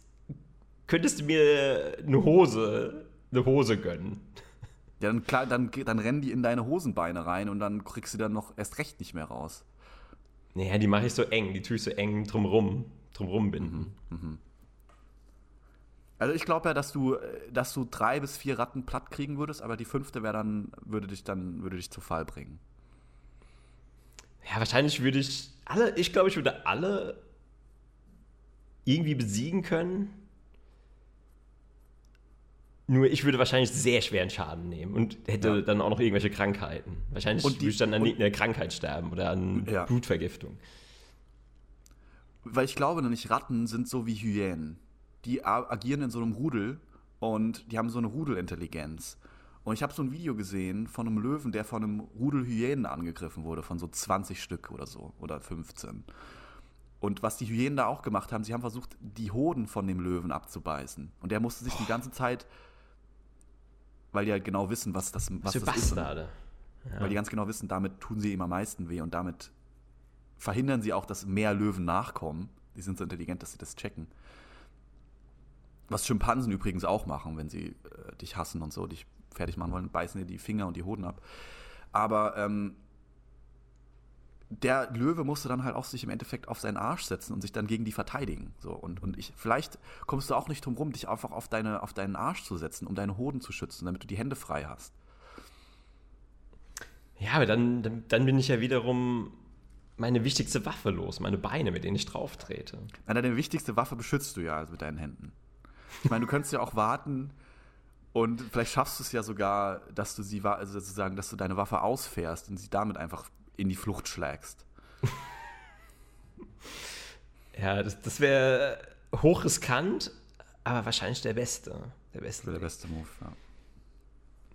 könntest du mir eine Hose, eine Hose gönnen. Ja, dann, klar, dann, dann rennen die in deine Hosenbeine rein und dann kriegst du dann noch erst recht nicht mehr raus. Naja, die mache ich so eng, die tue ich so eng drumrum, drumrum binden. Also ich glaube ja, dass du, äh, dass du drei bis vier Ratten platt kriegen würdest, aber die fünfte wäre dann, würde dich dann, würde dich zu Fall bringen. Ja, wahrscheinlich würde ich alle, ich glaube, ich würde alle irgendwie besiegen können. Nur ich würde wahrscheinlich sehr schweren Schaden nehmen und hätte Ja. dann auch noch irgendwelche Krankheiten. Wahrscheinlich die- würde ich dann an irgendeiner Krankheit sterben oder an Ja. Blutvergiftung. Weil ich glaube nämlich, Ratten sind so wie Hyänen. Die agieren in so einem Rudel und die haben so eine Rudelintelligenz. Und ich habe so ein Video gesehen von einem Löwen, der von einem Rudel Hyänen angegriffen wurde, von so 20 Stück oder so, oder 15. Und was die Hyänen da auch gemacht haben, sie haben versucht, die Hoden von dem Löwen abzubeißen. Und der musste sich die ganze Zeit, weil die halt genau wissen, was das, was das ist. Bastarde. Weil die ganz genau wissen, damit tun sie ihm am meisten weh und damit verhindern sie auch, dass mehr Löwen nachkommen. Die sind so intelligent, dass sie das checken. Was Schimpansen übrigens auch machen, wenn sie äh, dich hassen und so, dich fertig machen wollen, beißen dir die Finger und die Hoden ab. Aber ähm, der Löwe musste dann halt auch sich im Endeffekt auf seinen Arsch setzen und sich dann gegen die verteidigen. So, und, und ich, vielleicht kommst du auch nicht drum rum, dich einfach auf, deine, auf deinen Arsch zu setzen, um deine Hoden zu schützen, damit du die Hände frei hast. Ja, aber dann, dann, dann bin ich ja wiederum meine wichtigste Waffe los, meine Beine, mit denen ich drauf trete. Na, deine wichtigste Waffe beschützt du ja also mit deinen Händen. Ich meine, du könntest ja auch warten und vielleicht schaffst du es ja sogar, dass du sie, also sozusagen, dass du deine Waffe ausfährst und sie damit einfach in die Flucht schlägst. <laughs> Ja, das, das wäre hochriskant, aber wahrscheinlich der beste. Der beste. Der beste Move, ja.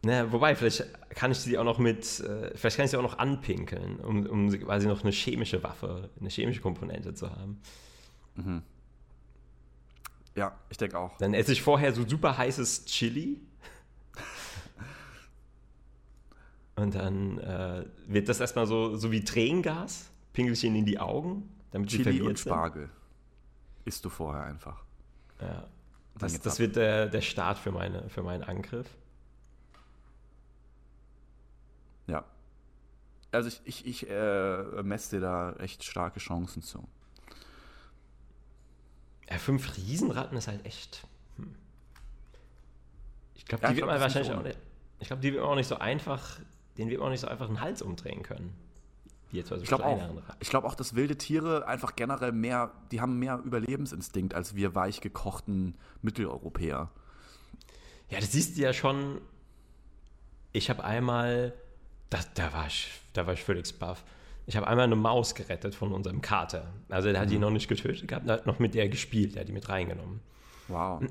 Na, wobei, vielleicht kann ich sie auch noch mit, äh, vielleicht kann ich sie auch noch anpinkeln, um, um sie quasi noch eine chemische Waffe, eine chemische Komponente zu haben. Ja, ich denke auch. Dann esse ich vorher so super heißes Chili. Und dann äh, wird das erstmal so, so wie Tränengas, ihnen in die Augen, damit sie Chili verwirrt und sind. Spargel. Isst du vorher einfach. Ja. Das, das wird der, der Start für, meine, für meinen Angriff. Ja. Also ich, ich, ich äh, messe dir da echt starke Chancen zu. Ja, fünf Riesenratten ist halt echt. Hm. Ich glaube, Ja, die ich wird glaub, man wahrscheinlich nicht auch nicht. Ich glaube, die wird man auch nicht so einfach. Den wird man auch nicht so einfach einen Hals umdrehen können. Wie jetzt Ich glaube auch. Ich glaube auch, dass wilde Tiere einfach generell mehr, die haben mehr Überlebensinstinkt als wir weich gekochten Mitteleuropäer. Ja, das siehst du ja schon. Ich habe einmal. Da, da, war ich, da war ich völlig baff. Ich habe einmal eine Maus gerettet von unserem Kater. Also der hat Mhm. die noch nicht getötet gehabt, der hat noch mit der gespielt, der hat die mit reingenommen. Wow.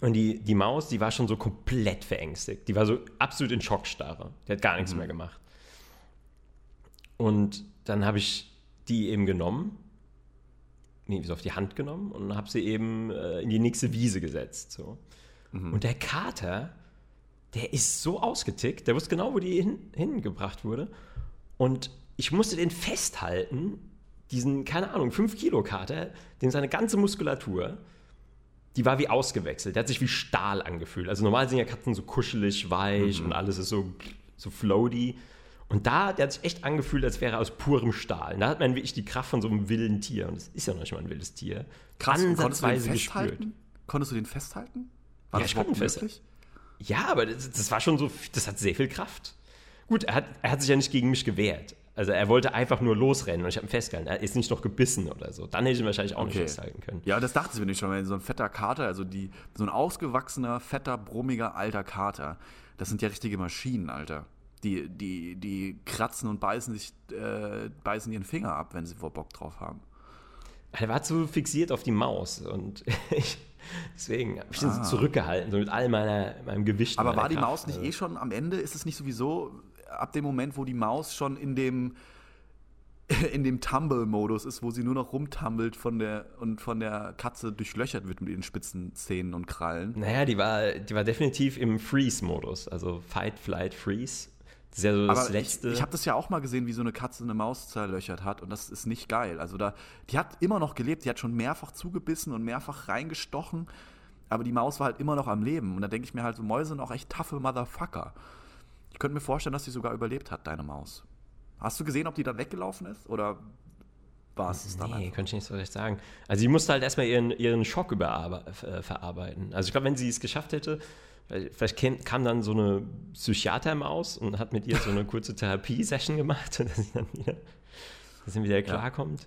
Und die, die Maus, die war schon so komplett verängstigt. Die war so absolut in Schockstarre. Die hat gar nichts mehr gemacht. Und dann habe ich die eben genommen, nee, so auf die Hand genommen und habe sie eben äh, in die nächste Wiese gesetzt. So. Und der Kater, der ist so ausgetickt, der wusste genau, wo die hin, hingebracht wurde. Und ich musste den festhalten, diesen, keine Ahnung, 5-Kilo-Kater, dem seine ganze Muskulatur, die war wie ausgewechselt. Der hat sich wie Stahl angefühlt. Also normal sind ja Katzen so kuschelig, weich und alles ist so, so floaty. Und da, der hat sich echt angefühlt, als wäre er aus purem Stahl. Und da hat man wirklich die Kraft von so einem wilden Tier. Und das ist ja noch nicht mal ein wildes Tier. Krass, Ansatzweise gespürt. Konntest du den festhalten? War Ja, das überhaupt festhalten. möglich? Ja, aber das, das war schon so, das hat sehr viel Kraft. Gut, er hat, er hat sich ja nicht gegen mich gewehrt. Also er wollte einfach nur losrennen und ich habe ihn festgehalten. Er ist nicht noch gebissen oder so. Dann hätte ich ihn wahrscheinlich auch nicht Okay. festhalten können. Ja, das dachte ich mir nicht schon, weil so ein fetter Kater, also die, so ein ausgewachsener, fetter, brummiger, alter Kater, das sind ja richtige Maschinen, Alter. Die, die, die kratzen und beißen sich, äh, beißen ihren Finger ab, wenn sie vor Bock drauf haben. Er war zu fixiert auf die Maus und <laughs> ich, deswegen habe ich ihn so zurückgehalten, so mit all meiner, meinem Gewicht. Ah. Aber war die Kraft. Maus nicht Also, eh schon am Ende? Ist es nicht sowieso ab dem Moment, wo die Maus schon in dem <laughs> in dem Tumble-Modus ist, wo sie nur noch rumtumbelt von der und von der Katze durchlöchert wird mit ihren spitzen Zähnen und Krallen. Naja, die war, die war definitiv im Freeze-Modus, also Fight, Flight, Freeze. Das ist ja so das Aber ich, letzte. ich habe das ja auch mal gesehen, wie so eine Katze eine Maus zerlöchert hat und das ist nicht geil. Also da, die hat immer noch gelebt, die hat schon mehrfach zugebissen und mehrfach reingestochen, aber die Maus war halt immer noch am Leben. Und da denke ich mir halt, so Mäuse sind auch echt taffe Motherfucker. Könnte mir vorstellen, dass sie sogar überlebt hat, deine Maus. Hast du gesehen, ob die da weggelaufen ist oder war es dann Nee, könnte ich nicht so recht sagen. Also sie musste halt erstmal ihren, ihren Schock äh, verarbeiten. Also ich glaube, wenn sie es geschafft hätte, vielleicht kam, kam dann so eine Psychiatermaus und hat mit ihr so eine kurze Therapie-Session gemacht, <laughs> dass sie dann wieder, dass sie wieder klarkommt.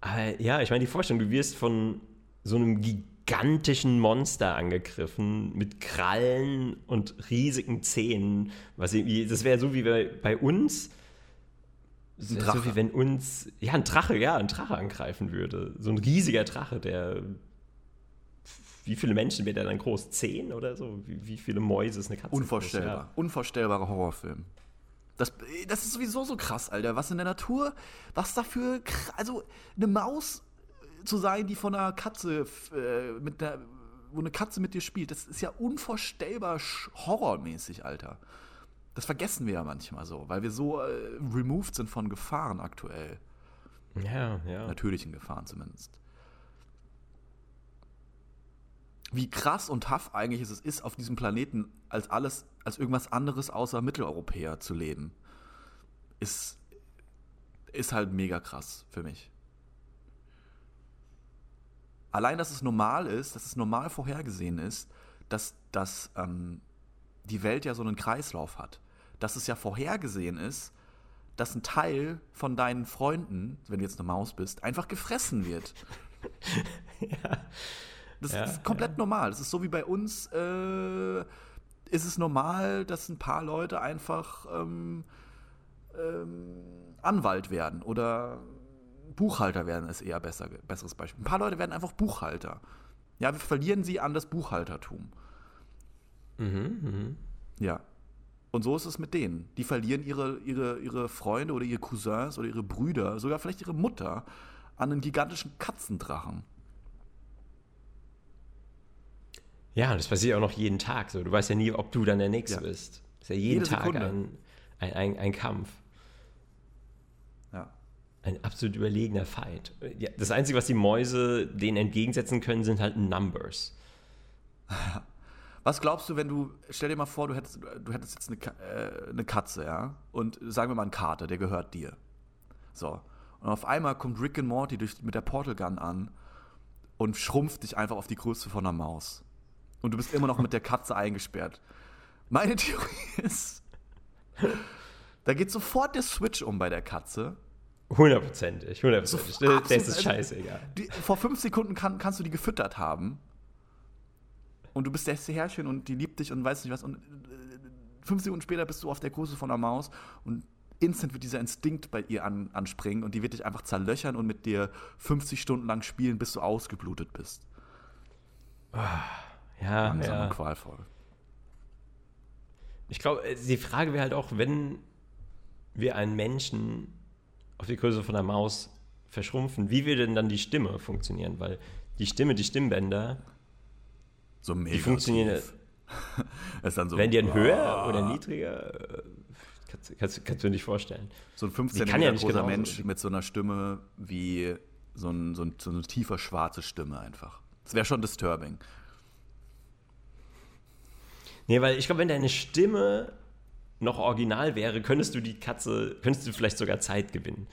Aber ja, ich meine, die Vorstellung, du wirst von so einem gigantischen Monster angegriffen mit Krallen und riesigen Zähnen. Was irgendwie, das wäre so wie bei, uns. So Drache. wie wenn uns, ja, ein Drache, ja, ein Drache angreifen würde. So ein riesiger Drache, der. Wie viele Menschen wäre der dann groß? Zehn oder so? Wie, wie viele Mäuse ist eine Katze? Unvorstellbar. Groß? Unvorstellbarer Horrorfilm. Das, das ist sowieso so krass, Alter. Was in der Natur, was dafür, also eine Maus zu sein, die von einer Katze, äh, mit der, wo eine Katze mit dir spielt, das ist ja unvorstellbar horrormäßig, Alter. Das vergessen wir ja manchmal so, weil wir so äh, removed sind von Gefahren aktuell. Ja, ja. Natürlichen Gefahren zumindest. Wie krass und tough eigentlich es ist, auf diesem Planeten als alles, als irgendwas anderes außer Mitteleuropäer zu leben, ist, ist halt mega krass für mich. Allein, dass es normal ist, dass es normal vorhergesehen ist, dass, dass ähm, die Welt ja so einen Kreislauf hat. Dass es ja vorhergesehen ist, dass ein Teil von deinen Freunden, wenn du jetzt eine Maus bist, einfach gefressen wird. <laughs> Das Ja, ist komplett normal. Das ist so wie bei uns, äh, ist es normal, dass ein paar Leute einfach ähm, ähm, Anwalt werden oder Buchhalter werden, ist eher besser, besseres Beispiel. Ein paar Leute werden einfach Buchhalter. Ja, wir verlieren sie an das Buchhaltertum. Ja. Und so ist es mit denen. Die verlieren ihre, ihre, ihre Freunde oder ihre Cousins oder ihre Brüder, sogar vielleicht ihre Mutter, an einen gigantischen Katzendrachen. Ja, das passiert auch noch jeden Tag so. Du weißt ja nie, ob du dann der Nächste Ja. bist. Das ist ja jeden Jede Tag ein, ein, ein, ein Kampf. Ein absolut überlegener Fight. Ja, das Einzige, was die Mäuse denen entgegensetzen können, sind halt Numbers. Was glaubst du, wenn du, stell dir mal vor, du hättest, du hättest jetzt eine, äh, eine Katze, ja? Und sagen wir mal einen Kater, der gehört dir. So. Und auf einmal kommt Rick and Morty durch, mit der Portal Gun an und schrumpft dich einfach auf die Größe von einer Maus. Und du bist immer noch mit der Katze eingesperrt. Meine <laughs> Theorie ist, da geht sofort der Switch um bei der Katze. Hundertprozentig, hundertprozentig. So, Das, ist absolut. scheißegal. Die, vor fünf Sekunden kann, kannst du die gefüttert haben. Und du bist der Herrchen und die liebt dich und weiß nicht was. Und äh, fünf Sekunden später bist du auf der Größe von einer Maus und instant wird dieser Instinkt bei ihr an, anspringen und die wird dich einfach zerlöchern und mit dir 50 Stunden lang spielen, bis du ausgeblutet bist. Ja, Langsam ja. und qualvoll. Ich glaube, äh, die Frage wäre halt auch, wenn wir einen Menschen auf die Größe von einer Maus verschrumpfen, wie würde denn dann die Stimme funktionieren? Weil die Stimme, die Stimmbänder, So mega. die funktionieren, <laughs> ist dann so, werden die dann höher Ah. oder niedriger? Kannst, kannst, kannst du dir nicht vorstellen. So ein Die 15 kann ja Meter nicht großer Mensch mit so einer Stimme wie so, ein, so, ein, so eine tiefer schwarze Stimme einfach. Das wäre schon disturbing. Nee, weil ich glaube, wenn deine Stimme noch original wäre, könntest du die Katze, könntest du vielleicht sogar Zeit gewinnen.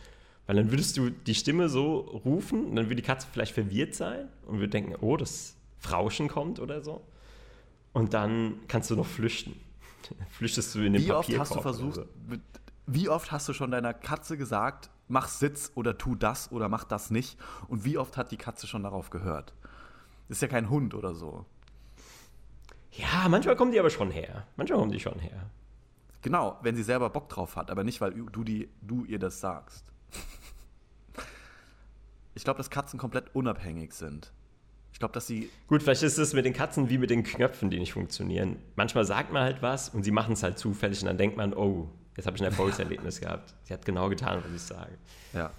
Weil dann würdest du die Stimme so rufen und dann würde die Katze vielleicht verwirrt sein und würde denken, oh, das Frauschen kommt oder so. Und dann kannst du noch flüchten. <laughs> Flüchtest du in den Wie oft Papierkorb hast du versucht, oder so. mit, wie oft hast du schon deiner Katze gesagt, mach Sitz oder tu das oder mach das nicht? Und wie oft hat die Katze schon darauf gehört? Das ist ja kein Hund oder so. Ja, manchmal kommen die aber schon her. Manchmal kommen die schon her. Genau, wenn sie selber Bock drauf hat, aber nicht, weil du, die, du ihr das sagst. Ich glaube, dass Katzen komplett unabhängig sind. Ich glaube, dass sie. Gut, vielleicht ist es mit den Katzen wie mit den Knöpfen, die nicht funktionieren. Manchmal sagt man halt was und sie machen es halt zufällig und dann denkt man, oh, jetzt habe ich ein Erfolgserlebnis <laughs> gehabt. Sie hat genau getan, was ich sage. Ja.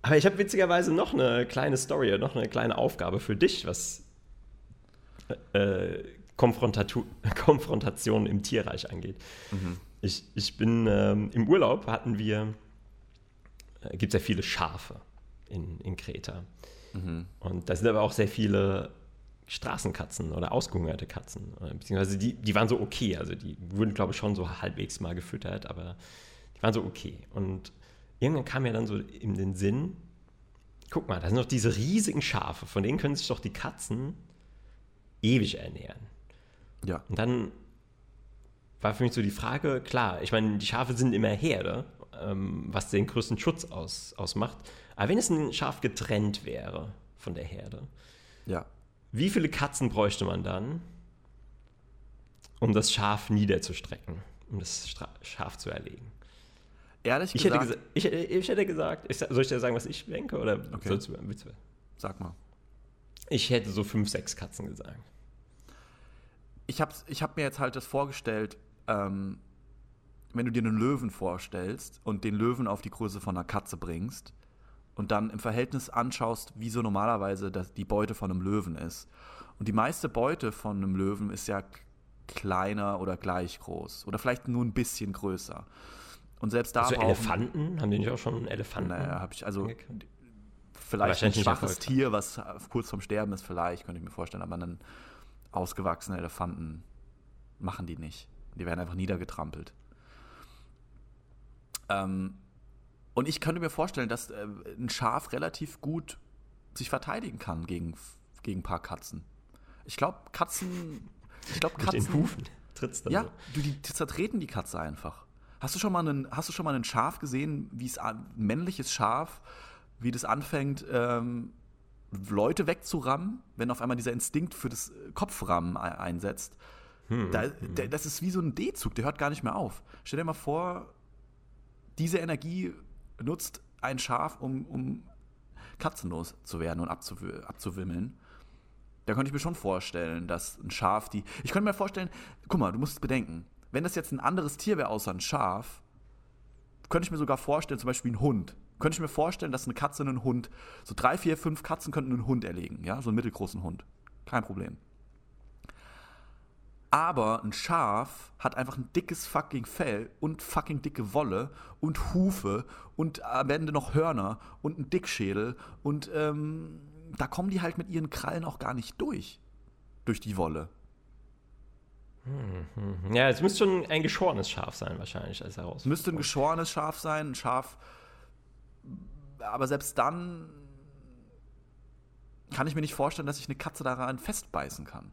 Aber ich habe witzigerweise noch eine kleine Story, noch eine kleine Aufgabe für dich, was äh, Konfrontatu <laughs> Konfrontation im Tierreich angeht. Ich, ich bin ähm, im Urlaub, hatten wir, äh, gibt es ja viele Schafe in, in Kreta. Und da sind aber auch sehr viele Straßenkatzen oder ausgehungerte Katzen. Oder Beziehungsweise die, die waren so okay. Also die wurden, glaube ich, schon so halbwegs mal gefüttert, aber die waren so okay. Und irgendwann kam mir dann so in den Sinn, guck mal, da sind doch diese riesigen Schafe, von denen können sich doch die Katzen ewig ernähren. Ja. Und dann war für mich so die Frage, klar, ich meine, die Schafe sind immer Herde, ähm, was den größten Schutz aus, ausmacht. Aber wenn es ein Schaf getrennt wäre von der Herde, Ja. wie viele Katzen bräuchte man dann, um das Schaf niederzustrecken, um das Stra Schaf zu erlegen? Ehrlich Ich hätte, gesagt, gesa ich, hätte- ich hätte gesagt, ich, soll ich dir sagen, was ich denke? Oder Okay. sollst du, willst du? sag mal. Ich hätte so fünf, sechs Katzen gesagt. Ich habe ich hab mir jetzt halt das vorgestellt, ähm, wenn du dir einen Löwen vorstellst und den Löwen auf die Größe von einer Katze bringst und dann im Verhältnis anschaust, wie so normalerweise das, die Beute von einem Löwen ist. Und die meiste Beute von einem Löwen ist ja kleiner oder gleich groß oder vielleicht nur ein bisschen größer. Und selbst da Also brauchen- Elefanten, haben die nicht auch schon Elefanten? Naja, habe ich also vielleicht ein schwaches. Tier, was kurz vorm Sterben ist, vielleicht, könnte ich mir vorstellen, aber einen ausgewachsenen Elefanten machen die nicht. Die werden einfach niedergetrampelt. Ähm, und ich könnte mir vorstellen, dass äh, ein Schaf relativ gut sich verteidigen kann gegen, gegen ein paar Katzen. Ich glaube, Katzen. Ich glaube, <laughs> Mit den Katzen. Hufen trittst dann Ja, so. du, die zertreten die Katze einfach. Hast du schon mal einen, hast du schon mal ein Schaf gesehen, wie es männliches Schaf, wie das anfängt, ähm, Leute wegzurammen, wenn auf einmal dieser Instinkt für das äh, Kopframmen ei- einsetzt? Hm, Da, der, das ist wie so ein D-Zug, der hört gar nicht mehr auf. Stell dir mal vor, diese Energie nutzt ein Schaf, um, um katzenlos zu werden und abzuw abzuwimmeln. Da könnte ich mir schon vorstellen, dass ein Schaf die. Ich könnte mir vorstellen, guck mal, du musst bedenken, wenn das jetzt ein anderes Tier wäre außer ein Schaf, könnte ich mir sogar vorstellen, zum Beispiel ein Hund. Könnte ich mir vorstellen, dass eine Katze einen Hund, so drei, vier, fünf Katzen könnten einen Hund erlegen, ja, so einen mittelgroßen Hund. Kein Problem. Aber ein Schaf hat einfach ein dickes fucking Fell und fucking dicke Wolle und Hufe und am Ende noch Hörner und einen Dickschädel und ähm, da kommen die halt mit ihren Krallen auch gar nicht durch. Durch die Wolle. Ja, es müsste schon ein geschorenes Schaf sein, wahrscheinlich, als Herausforderung. müsste ein geschorenes Schaf sein, ein Schaf. Aber selbst dann kann ich mir nicht vorstellen, dass ich eine Katze daran festbeißen kann.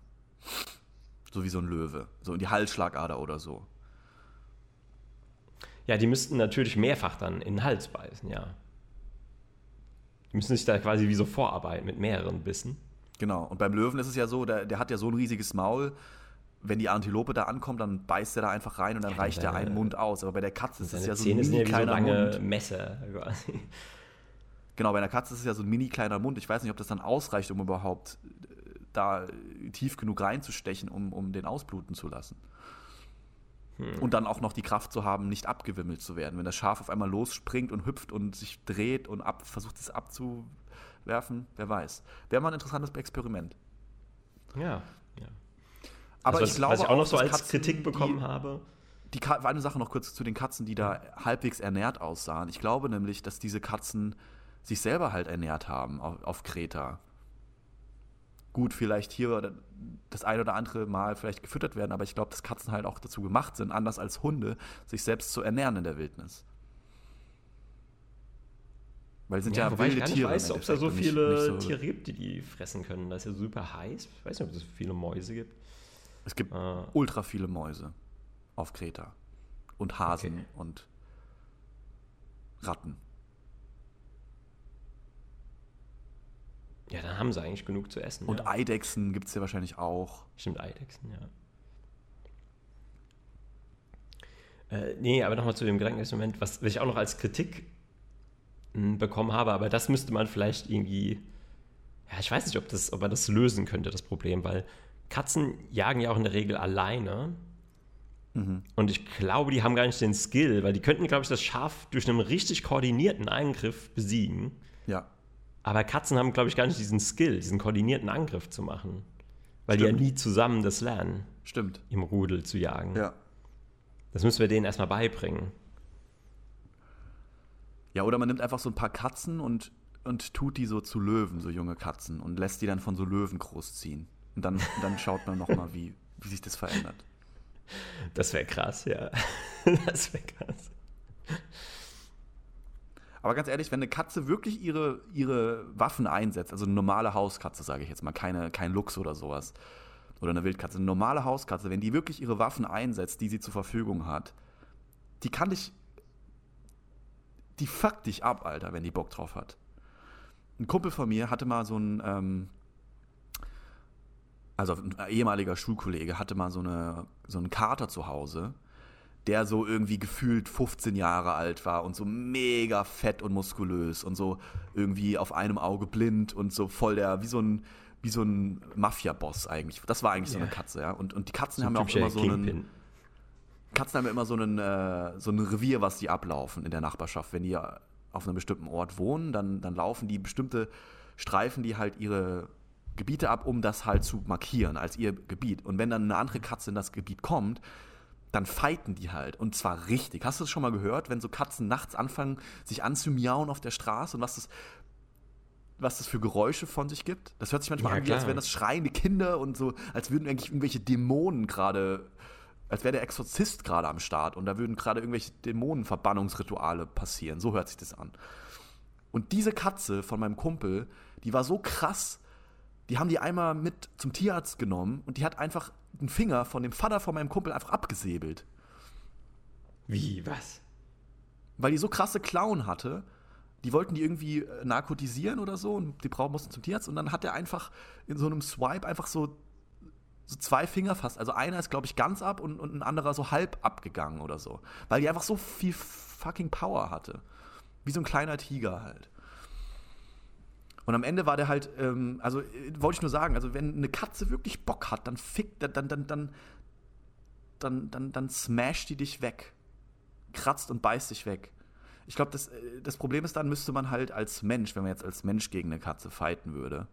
So wie so ein Löwe. So in die Halsschlagader oder so. Ja, die müssten natürlich mehrfach dann in den Hals beißen, ja. Die müssen sich da quasi wie so vorarbeiten mit mehreren Bissen. Genau. Und beim Löwen ist es ja so, der, der hat ja so ein riesiges Maul. Wenn die Antilope da ankommt, dann beißt er da einfach rein und dann Ja, reicht der seine- einen Mund aus. Aber bei der Katze ist es ja so ein Zähne sind ja mini wie so kleiner lange Mund. Messer quasi. <laughs> Genau, bei einer Katze ist es ja so ein mini kleiner Mund. Ich weiß nicht, ob das dann ausreicht, um überhaupt äh, da tief genug reinzustechen, um, um den ausbluten zu lassen. Und dann auch noch die Kraft zu haben, nicht abgewimmelt zu werden. Wenn das Schaf auf einmal losspringt und hüpft und sich dreht und ab, versucht es abzuwerfen, wer weiß. Wäre mal ein interessantes Experiment. Ja, ja. Aber also, was, ich glaube was ich auch noch so als Katzen, Kritik bekommen die, habe. Die eine Sache noch kurz zu den Katzen, die da halbwegs ernährt aussahen. Ich glaube nämlich, dass diese Katzen sich selber halt ernährt haben auf, auf Kreta. Gut, vielleicht hier oder das ein oder andere Mal vielleicht gefüttert werden, aber ich glaube, dass Katzen halt auch dazu gemacht sind, anders als Hunde, sich selbst zu ernähren in der Wildnis. Weil sie sind ja, ich wilde nicht Tiere. im weiß, ob es da so viele nicht, nicht so, Tiere gibt, die die fressen können. Das ist ja super heiß. Ich weiß nicht, ob es viele Mäuse gibt. Es gibt Ah. ultra viele Mäuse auf Kreta. Und Hasen Okay. und Ratten. Ja, dann haben sie eigentlich genug zu essen. Und ja. Eidechsen gibt es ja wahrscheinlich auch. Stimmt, Eidechsen, ja. Äh, nee, aber nochmal zu dem Gedankenexperiment, was ich auch noch als Kritik mh, bekommen habe, aber das müsste man vielleicht irgendwie, ja, ich weiß nicht, ob, das, ob man das lösen könnte, das Problem, weil Katzen jagen ja auch in der Regel alleine. Und ich glaube, die haben gar nicht den Skill, weil die könnten, glaube ich, das Schaf durch einen richtig koordinierten Angriff besiegen. Ja. Aber Katzen haben, glaube ich, gar nicht diesen Skill, diesen koordinierten Angriff zu machen. Weil Stimmt. die ja nie zusammen das lernen, Stimmt. im Rudel zu jagen. Ja. Das müssen wir denen erstmal beibringen. Ja, oder man nimmt einfach so ein paar Katzen und, und tut die so zu Löwen, so junge Katzen, und lässt die dann von so Löwen großziehen. Und dann, dann schaut man nochmal, wie, wie sich das verändert. Das wäre krass, ja. <laughs> das wäre krass. Aber ganz ehrlich, wenn eine Katze wirklich ihre, ihre Waffen einsetzt, also eine normale Hauskatze, sage ich jetzt mal, keine, kein Luchs oder sowas, oder eine Wildkatze, eine normale Hauskatze, wenn die wirklich ihre Waffen einsetzt, die sie zur Verfügung hat, die kann dich. Die fuckt dich ab, Alter, wenn die Bock drauf hat. Ein Kumpel von mir hatte mal so ein. Ähm, also ein ehemaliger Schulkollege hatte mal so, eine, so einen Kater zu Hause, der so irgendwie gefühlt 15 Jahre alt war und so mega fett und muskulös und so irgendwie auf einem Auge blind und so voll der, wie so ein, wie so ein Mafia-Boss eigentlich. Das war eigentlich so eine Katze, ja. Und, und die Katzen So haben ja auch immer so einen. Kingpin. Katzen haben ja immer so, einen, äh, so ein Revier, was die ablaufen in der Nachbarschaft. Wenn die auf einem bestimmten Ort wohnen, dann, dann laufen die bestimmte Streifen, die halt ihre Gebiete ab, um das halt zu markieren als ihr Gebiet. Und wenn dann eine andere Katze in das Gebiet kommt, dann fighten die halt. Und zwar richtig. Hast du das schon mal gehört, wenn so Katzen nachts anfangen, sich anzumiauen auf der Straße und was das, was das für Geräusche von sich gibt? Das hört sich manchmal Ja, an, wie als wären das schreiende Kinder und so, als würden eigentlich irgendwelche Dämonen gerade, als wäre der Exorzist gerade am Start und da würden gerade irgendwelche Dämonenverbannungsrituale passieren. So hört sich das an. Und diese Katze von meinem Kumpel, die war so krass, die haben die einmal mit zum Tierarzt genommen und die hat einfach einen Finger von dem Vater von meinem Kumpel einfach abgesäbelt. Wie, was? Weil die so krasse Klauen hatte, die wollten die irgendwie äh, narkotisieren oder so und die Frau mussten zum Tierarzt und dann hat er einfach in so einem Swipe einfach so, so zwei Finger fast. Also einer ist, glaube ich, ganz ab und, und ein anderer so halb abgegangen oder so. Weil die einfach so viel fucking Power hatte. Wie so ein kleiner Tiger halt. Und am Ende war der halt, ähm, also äh, wollte ich nur sagen, also wenn eine Katze wirklich Bock hat, dann fickt, dann, dann, dann, dann, dann, dann, dann smasht die dich weg. Kratzt und beißt dich weg. Ich glaube, das, äh, das Problem ist, dann müsste man halt als Mensch, wenn man jetzt als Mensch gegen eine Katze fighten würde,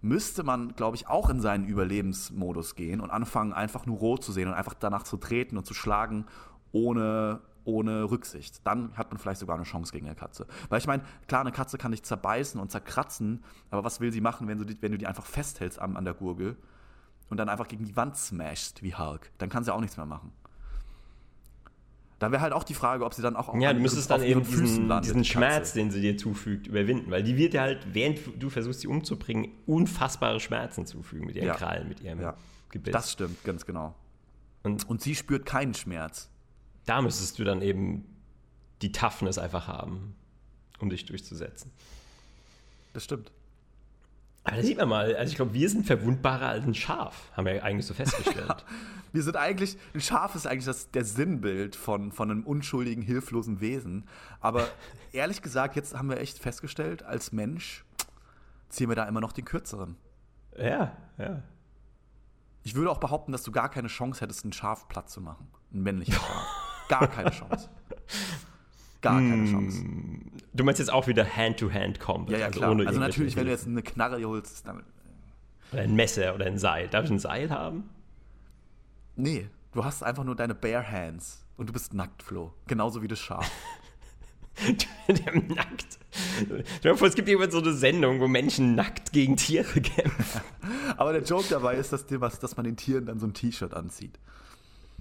müsste man, glaube ich, auch in seinen Überlebensmodus gehen und anfangen, einfach nur rot zu sehen und einfach danach zu treten und zu schlagen, ohne, ohne Rücksicht. Dann hat man vielleicht sogar eine Chance gegen eine Katze. Weil ich meine, klar, eine Katze kann dich zerbeißen und zerkratzen, aber was will sie machen, wenn du die, wenn du die einfach festhältst an, an der Gurgel und dann einfach gegen die Wand smashst, wie Hulk? Dann kann sie auch nichts mehr machen. Da wäre halt auch die Frage, ob sie dann auch Ja, an du müsstest auf dann eben diesen, landet, diesen die Schmerz, den sie dir zufügt, überwinden. Weil die wird dir halt, während du versuchst, sie umzubringen, unfassbare Schmerzen zufügen mit ihren Ja. Krallen, mit ihrem Ja. Gebiss. Das stimmt, ganz genau. Und Und sie spürt keinen Schmerz. Da müsstest du dann eben die Toughness einfach haben, um dich durchzusetzen. Das stimmt. Aber da sieht man mal, also ich glaube, wir sind verwundbarer als ein Schaf, haben wir eigentlich so festgestellt. <laughs> Wir sind eigentlich, ein Schaf ist eigentlich das, der Sinnbild von, von einem unschuldigen, hilflosen Wesen. Aber <laughs> ehrlich gesagt, jetzt haben wir echt festgestellt, als Mensch ziehen wir da immer noch den kürzeren. ja, ja. Ich würde auch behaupten, dass du gar keine Chance hättest, ein Schaf platt zu machen. Ein männliches <laughs> Schaf. Gar keine Chance. Gar keine Chance. Du meinst jetzt auch wieder Hand-to-Hand-Combat. Ja, ja, also klar. Also natürlich, wenn du jetzt eine Knarre holst, dann. Oder ein Messer oder ein Seil. Darf ich ein Seil haben? Nee, du hast einfach nur deine bare hands. Und du bist nackt, Flo. Genauso wie das Schaf. <laughs> Der nackt. Stell vor, es gibt irgendwann so eine Sendung, wo Menschen nackt gegen Tiere <laughs> kämpfen. Aber der Joke dabei ist, dass, dir was, dass man den Tieren dann so ein T-Shirt anzieht.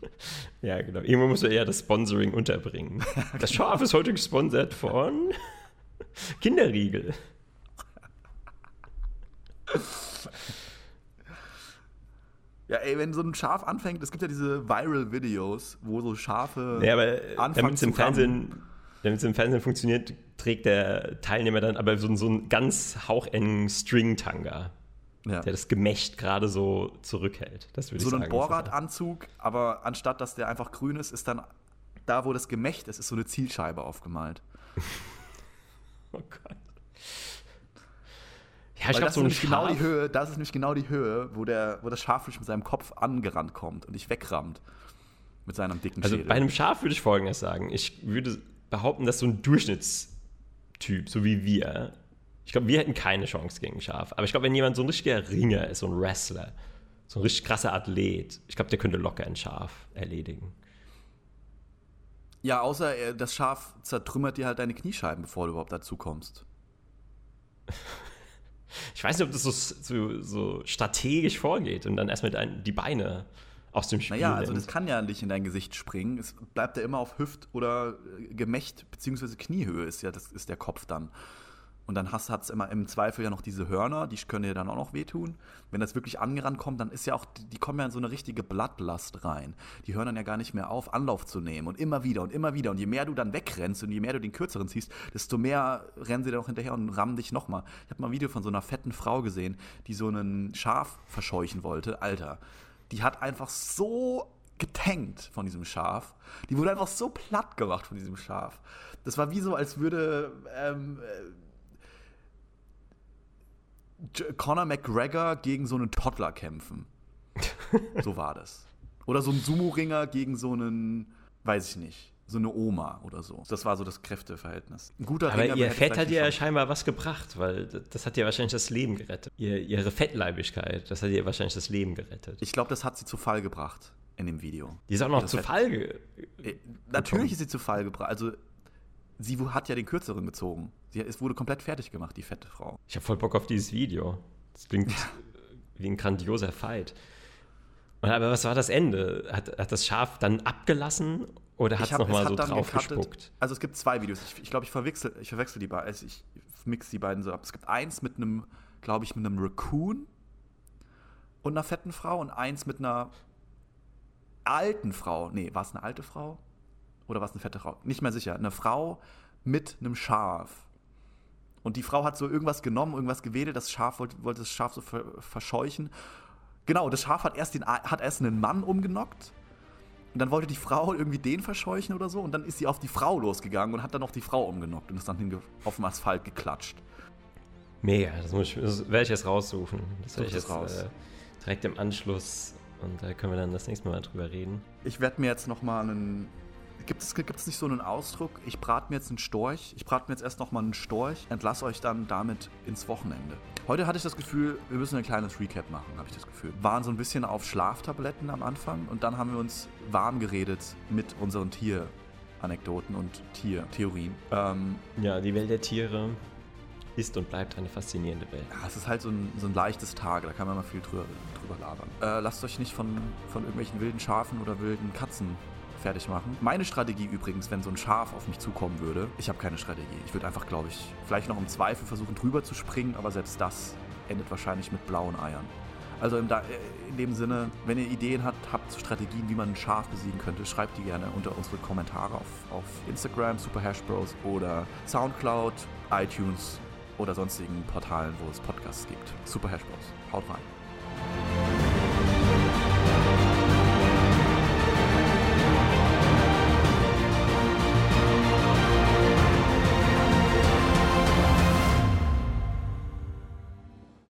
<laughs> Ja, genau. Irgendwo muss man eher das Sponsoring unterbringen. <laughs> Das Schaf ist heute gesponsert von <laughs> Kinderriegel. Ja, ey, wenn so ein Schaf anfängt, es gibt ja diese Viral-Videos, wo so Schafe Ja, aber anfangen damit es zu im. Fernsehen, damit es im Fernsehen funktioniert, trägt der Teilnehmer dann aber so, so einen ganz hauchengen String-Tanga, Ja. der das Gemächt gerade so zurückhält. Das würde so ich sagen. Bohrradanzug, aber anstatt dass der einfach grün ist, ist dann da, wo das Gemächt ist, ist so eine Zielscheibe aufgemalt. <laughs> Oh Gott. Ja, ich glaube, das so ist ein nämlich genau die Schaf, Höhe, das ist nämlich genau die Höhe, wo, der, wo das Schaffisch mit seinem Kopf angerannt kommt und dich wegrammt. Mit seinem dicken Also Schädel. bei einem Schaf würde ich folgendes sagen. Ich würde behaupten, dass so ein Durchschnittstyp, so wie wir, ich glaube, wir hätten keine Chance gegen Schaf. Aber ich glaube, wenn jemand so ein richtiger Ringer ist, so ein Wrestler, so ein richtig krasser Athlet, ich glaube, der könnte locker ein Schaf erledigen. ja, außer äh, das Schaf zertrümmert dir halt deine Kniescheiben, bevor du überhaupt dazu kommst. <laughs> Ich weiß nicht, ob das so, so, so strategisch vorgeht und dann erstmal die Beine aus dem Spiel Naja, also das kann ja nicht in dein Gesicht springen. Es bleibt ja immer auf Hüft- oder äh, Gemächt bzw. Kniehöhe ist ja das ist der Kopf dann. Und dann hast hat's immer im Zweifel ja noch diese Hörner, die können dir dann auch noch wehtun. Wenn das wirklich angerannt kommt, dann ist ja auch, die kommen ja in so eine richtige Blattlast rein. Die hören dann ja gar nicht mehr auf, Anlauf zu nehmen. Und immer wieder und immer wieder. Und je mehr du dann wegrennst und je mehr du den kürzeren ziehst, desto mehr rennen sie dann auch hinterher und rammen dich nochmal. Ich habe mal ein Video von so einer fetten Frau gesehen, die so einen Schaf verscheuchen wollte. Alter, die hat einfach so getankt von diesem Schaf. Die wurde einfach so platt gemacht von diesem Schaf. Das war wie so, als würde ähm, äh, Conor McGregor gegen so einen Toddler kämpfen. <laughs> so war das. Oder so ein Sumo-Ringer gegen so einen, weiß ich nicht, so eine Oma oder so. Das war so das Kräfteverhältnis. Ein guter Aber Ringer ihr Fett hat ihr ja scheinbar was gebracht, weil das hat ihr wahrscheinlich das Leben gerettet. Ihr, ihre Fettleibigkeit, das hat ihr wahrscheinlich das Leben gerettet. Ich glaube, das hat sie zu Fall gebracht in dem Video. Die ist auch noch Das zu Fall. Ge Äh, Natürlich ist sie zu Fall gebracht. Also, sie hat ja den kürzeren gezogen. Sie, es wurde komplett fertig gemacht, die fette Frau. ich habe voll Bock auf dieses Video. Das klingt wie ein grandioser Fight. Aber was war das Ende? Hat, hat das Schaf dann abgelassen oder hat es hab- nochmal so dann drauf gecuttet. gespuckt? Also es gibt zwei Videos. Ich, ich glaube, ich verwechsel, ich verwechsel die beiden. Also ich mix die beiden so ab. Es gibt eins mit einem, glaube ich, mit einem Raccoon und einer fetten Frau und eins mit einer alten Frau. Nee, war es eine alte Frau? Oder war es eine fette Frau? Nicht mehr sicher. Eine Frau mit einem Schaf. Und die Frau hat so irgendwas genommen, irgendwas gewedelt. Das Schaf wollte, wollte das Schaf so ver, verscheuchen. Genau, das Schaf hat erst, den, hat erst einen Mann umgenockt. Und dann wollte die Frau irgendwie den verscheuchen oder so. Und dann ist sie auf die Frau losgegangen und hat dann noch die Frau umgenockt und ist dann auf dem Asphalt geklatscht. Mega, das, muss ich- das werde ich jetzt raussuchen. Das werde ich jetzt raus. äh, direkt im Anschluss und da können wir dann das nächste Mal drüber reden. Ich werde mir jetzt noch mal einen. Gibt es, nicht so einen Ausdruck? Ich brate mir jetzt einen Storch. Ich brate mir jetzt erst noch mal einen Storch. Entlasse euch dann damit ins Wochenende. Heute hatte ich das Gefühl, wir müssen ein kleines Recap machen, habe ich das Gefühl. Waren so ein bisschen auf Schlaftabletten am Anfang und dann haben wir uns warm geredet mit unseren Tieranekdoten und Tiertheorien. Ähm, Ja, die Welt der Tiere ist und bleibt eine faszinierende Welt. Ja, es ist halt so ein, so ein leichtes Tage, da kann man mal viel drüber, drüber labern. Äh, lasst euch nicht von, von irgendwelchen wilden Schafen oder wilden Katzen fertig machen. Meine Strategie übrigens, wenn so ein Schaf auf mich zukommen würde, ich habe keine Strategie. Ich würde einfach, glaube ich, vielleicht noch im Zweifel versuchen drüber zu springen, aber selbst das endet wahrscheinlich mit blauen Eiern. Also äh, in dem Sinne, wenn ihr Ideen habt, habt Strategien, wie man ein Schaf besiegen könnte, schreibt die gerne unter unsere Kommentare auf, auf Instagram, Super Hash Bros oder Soundcloud, iTunes oder sonstigen Portalen, wo es Podcasts gibt. Super Hash Bros. Haut rein.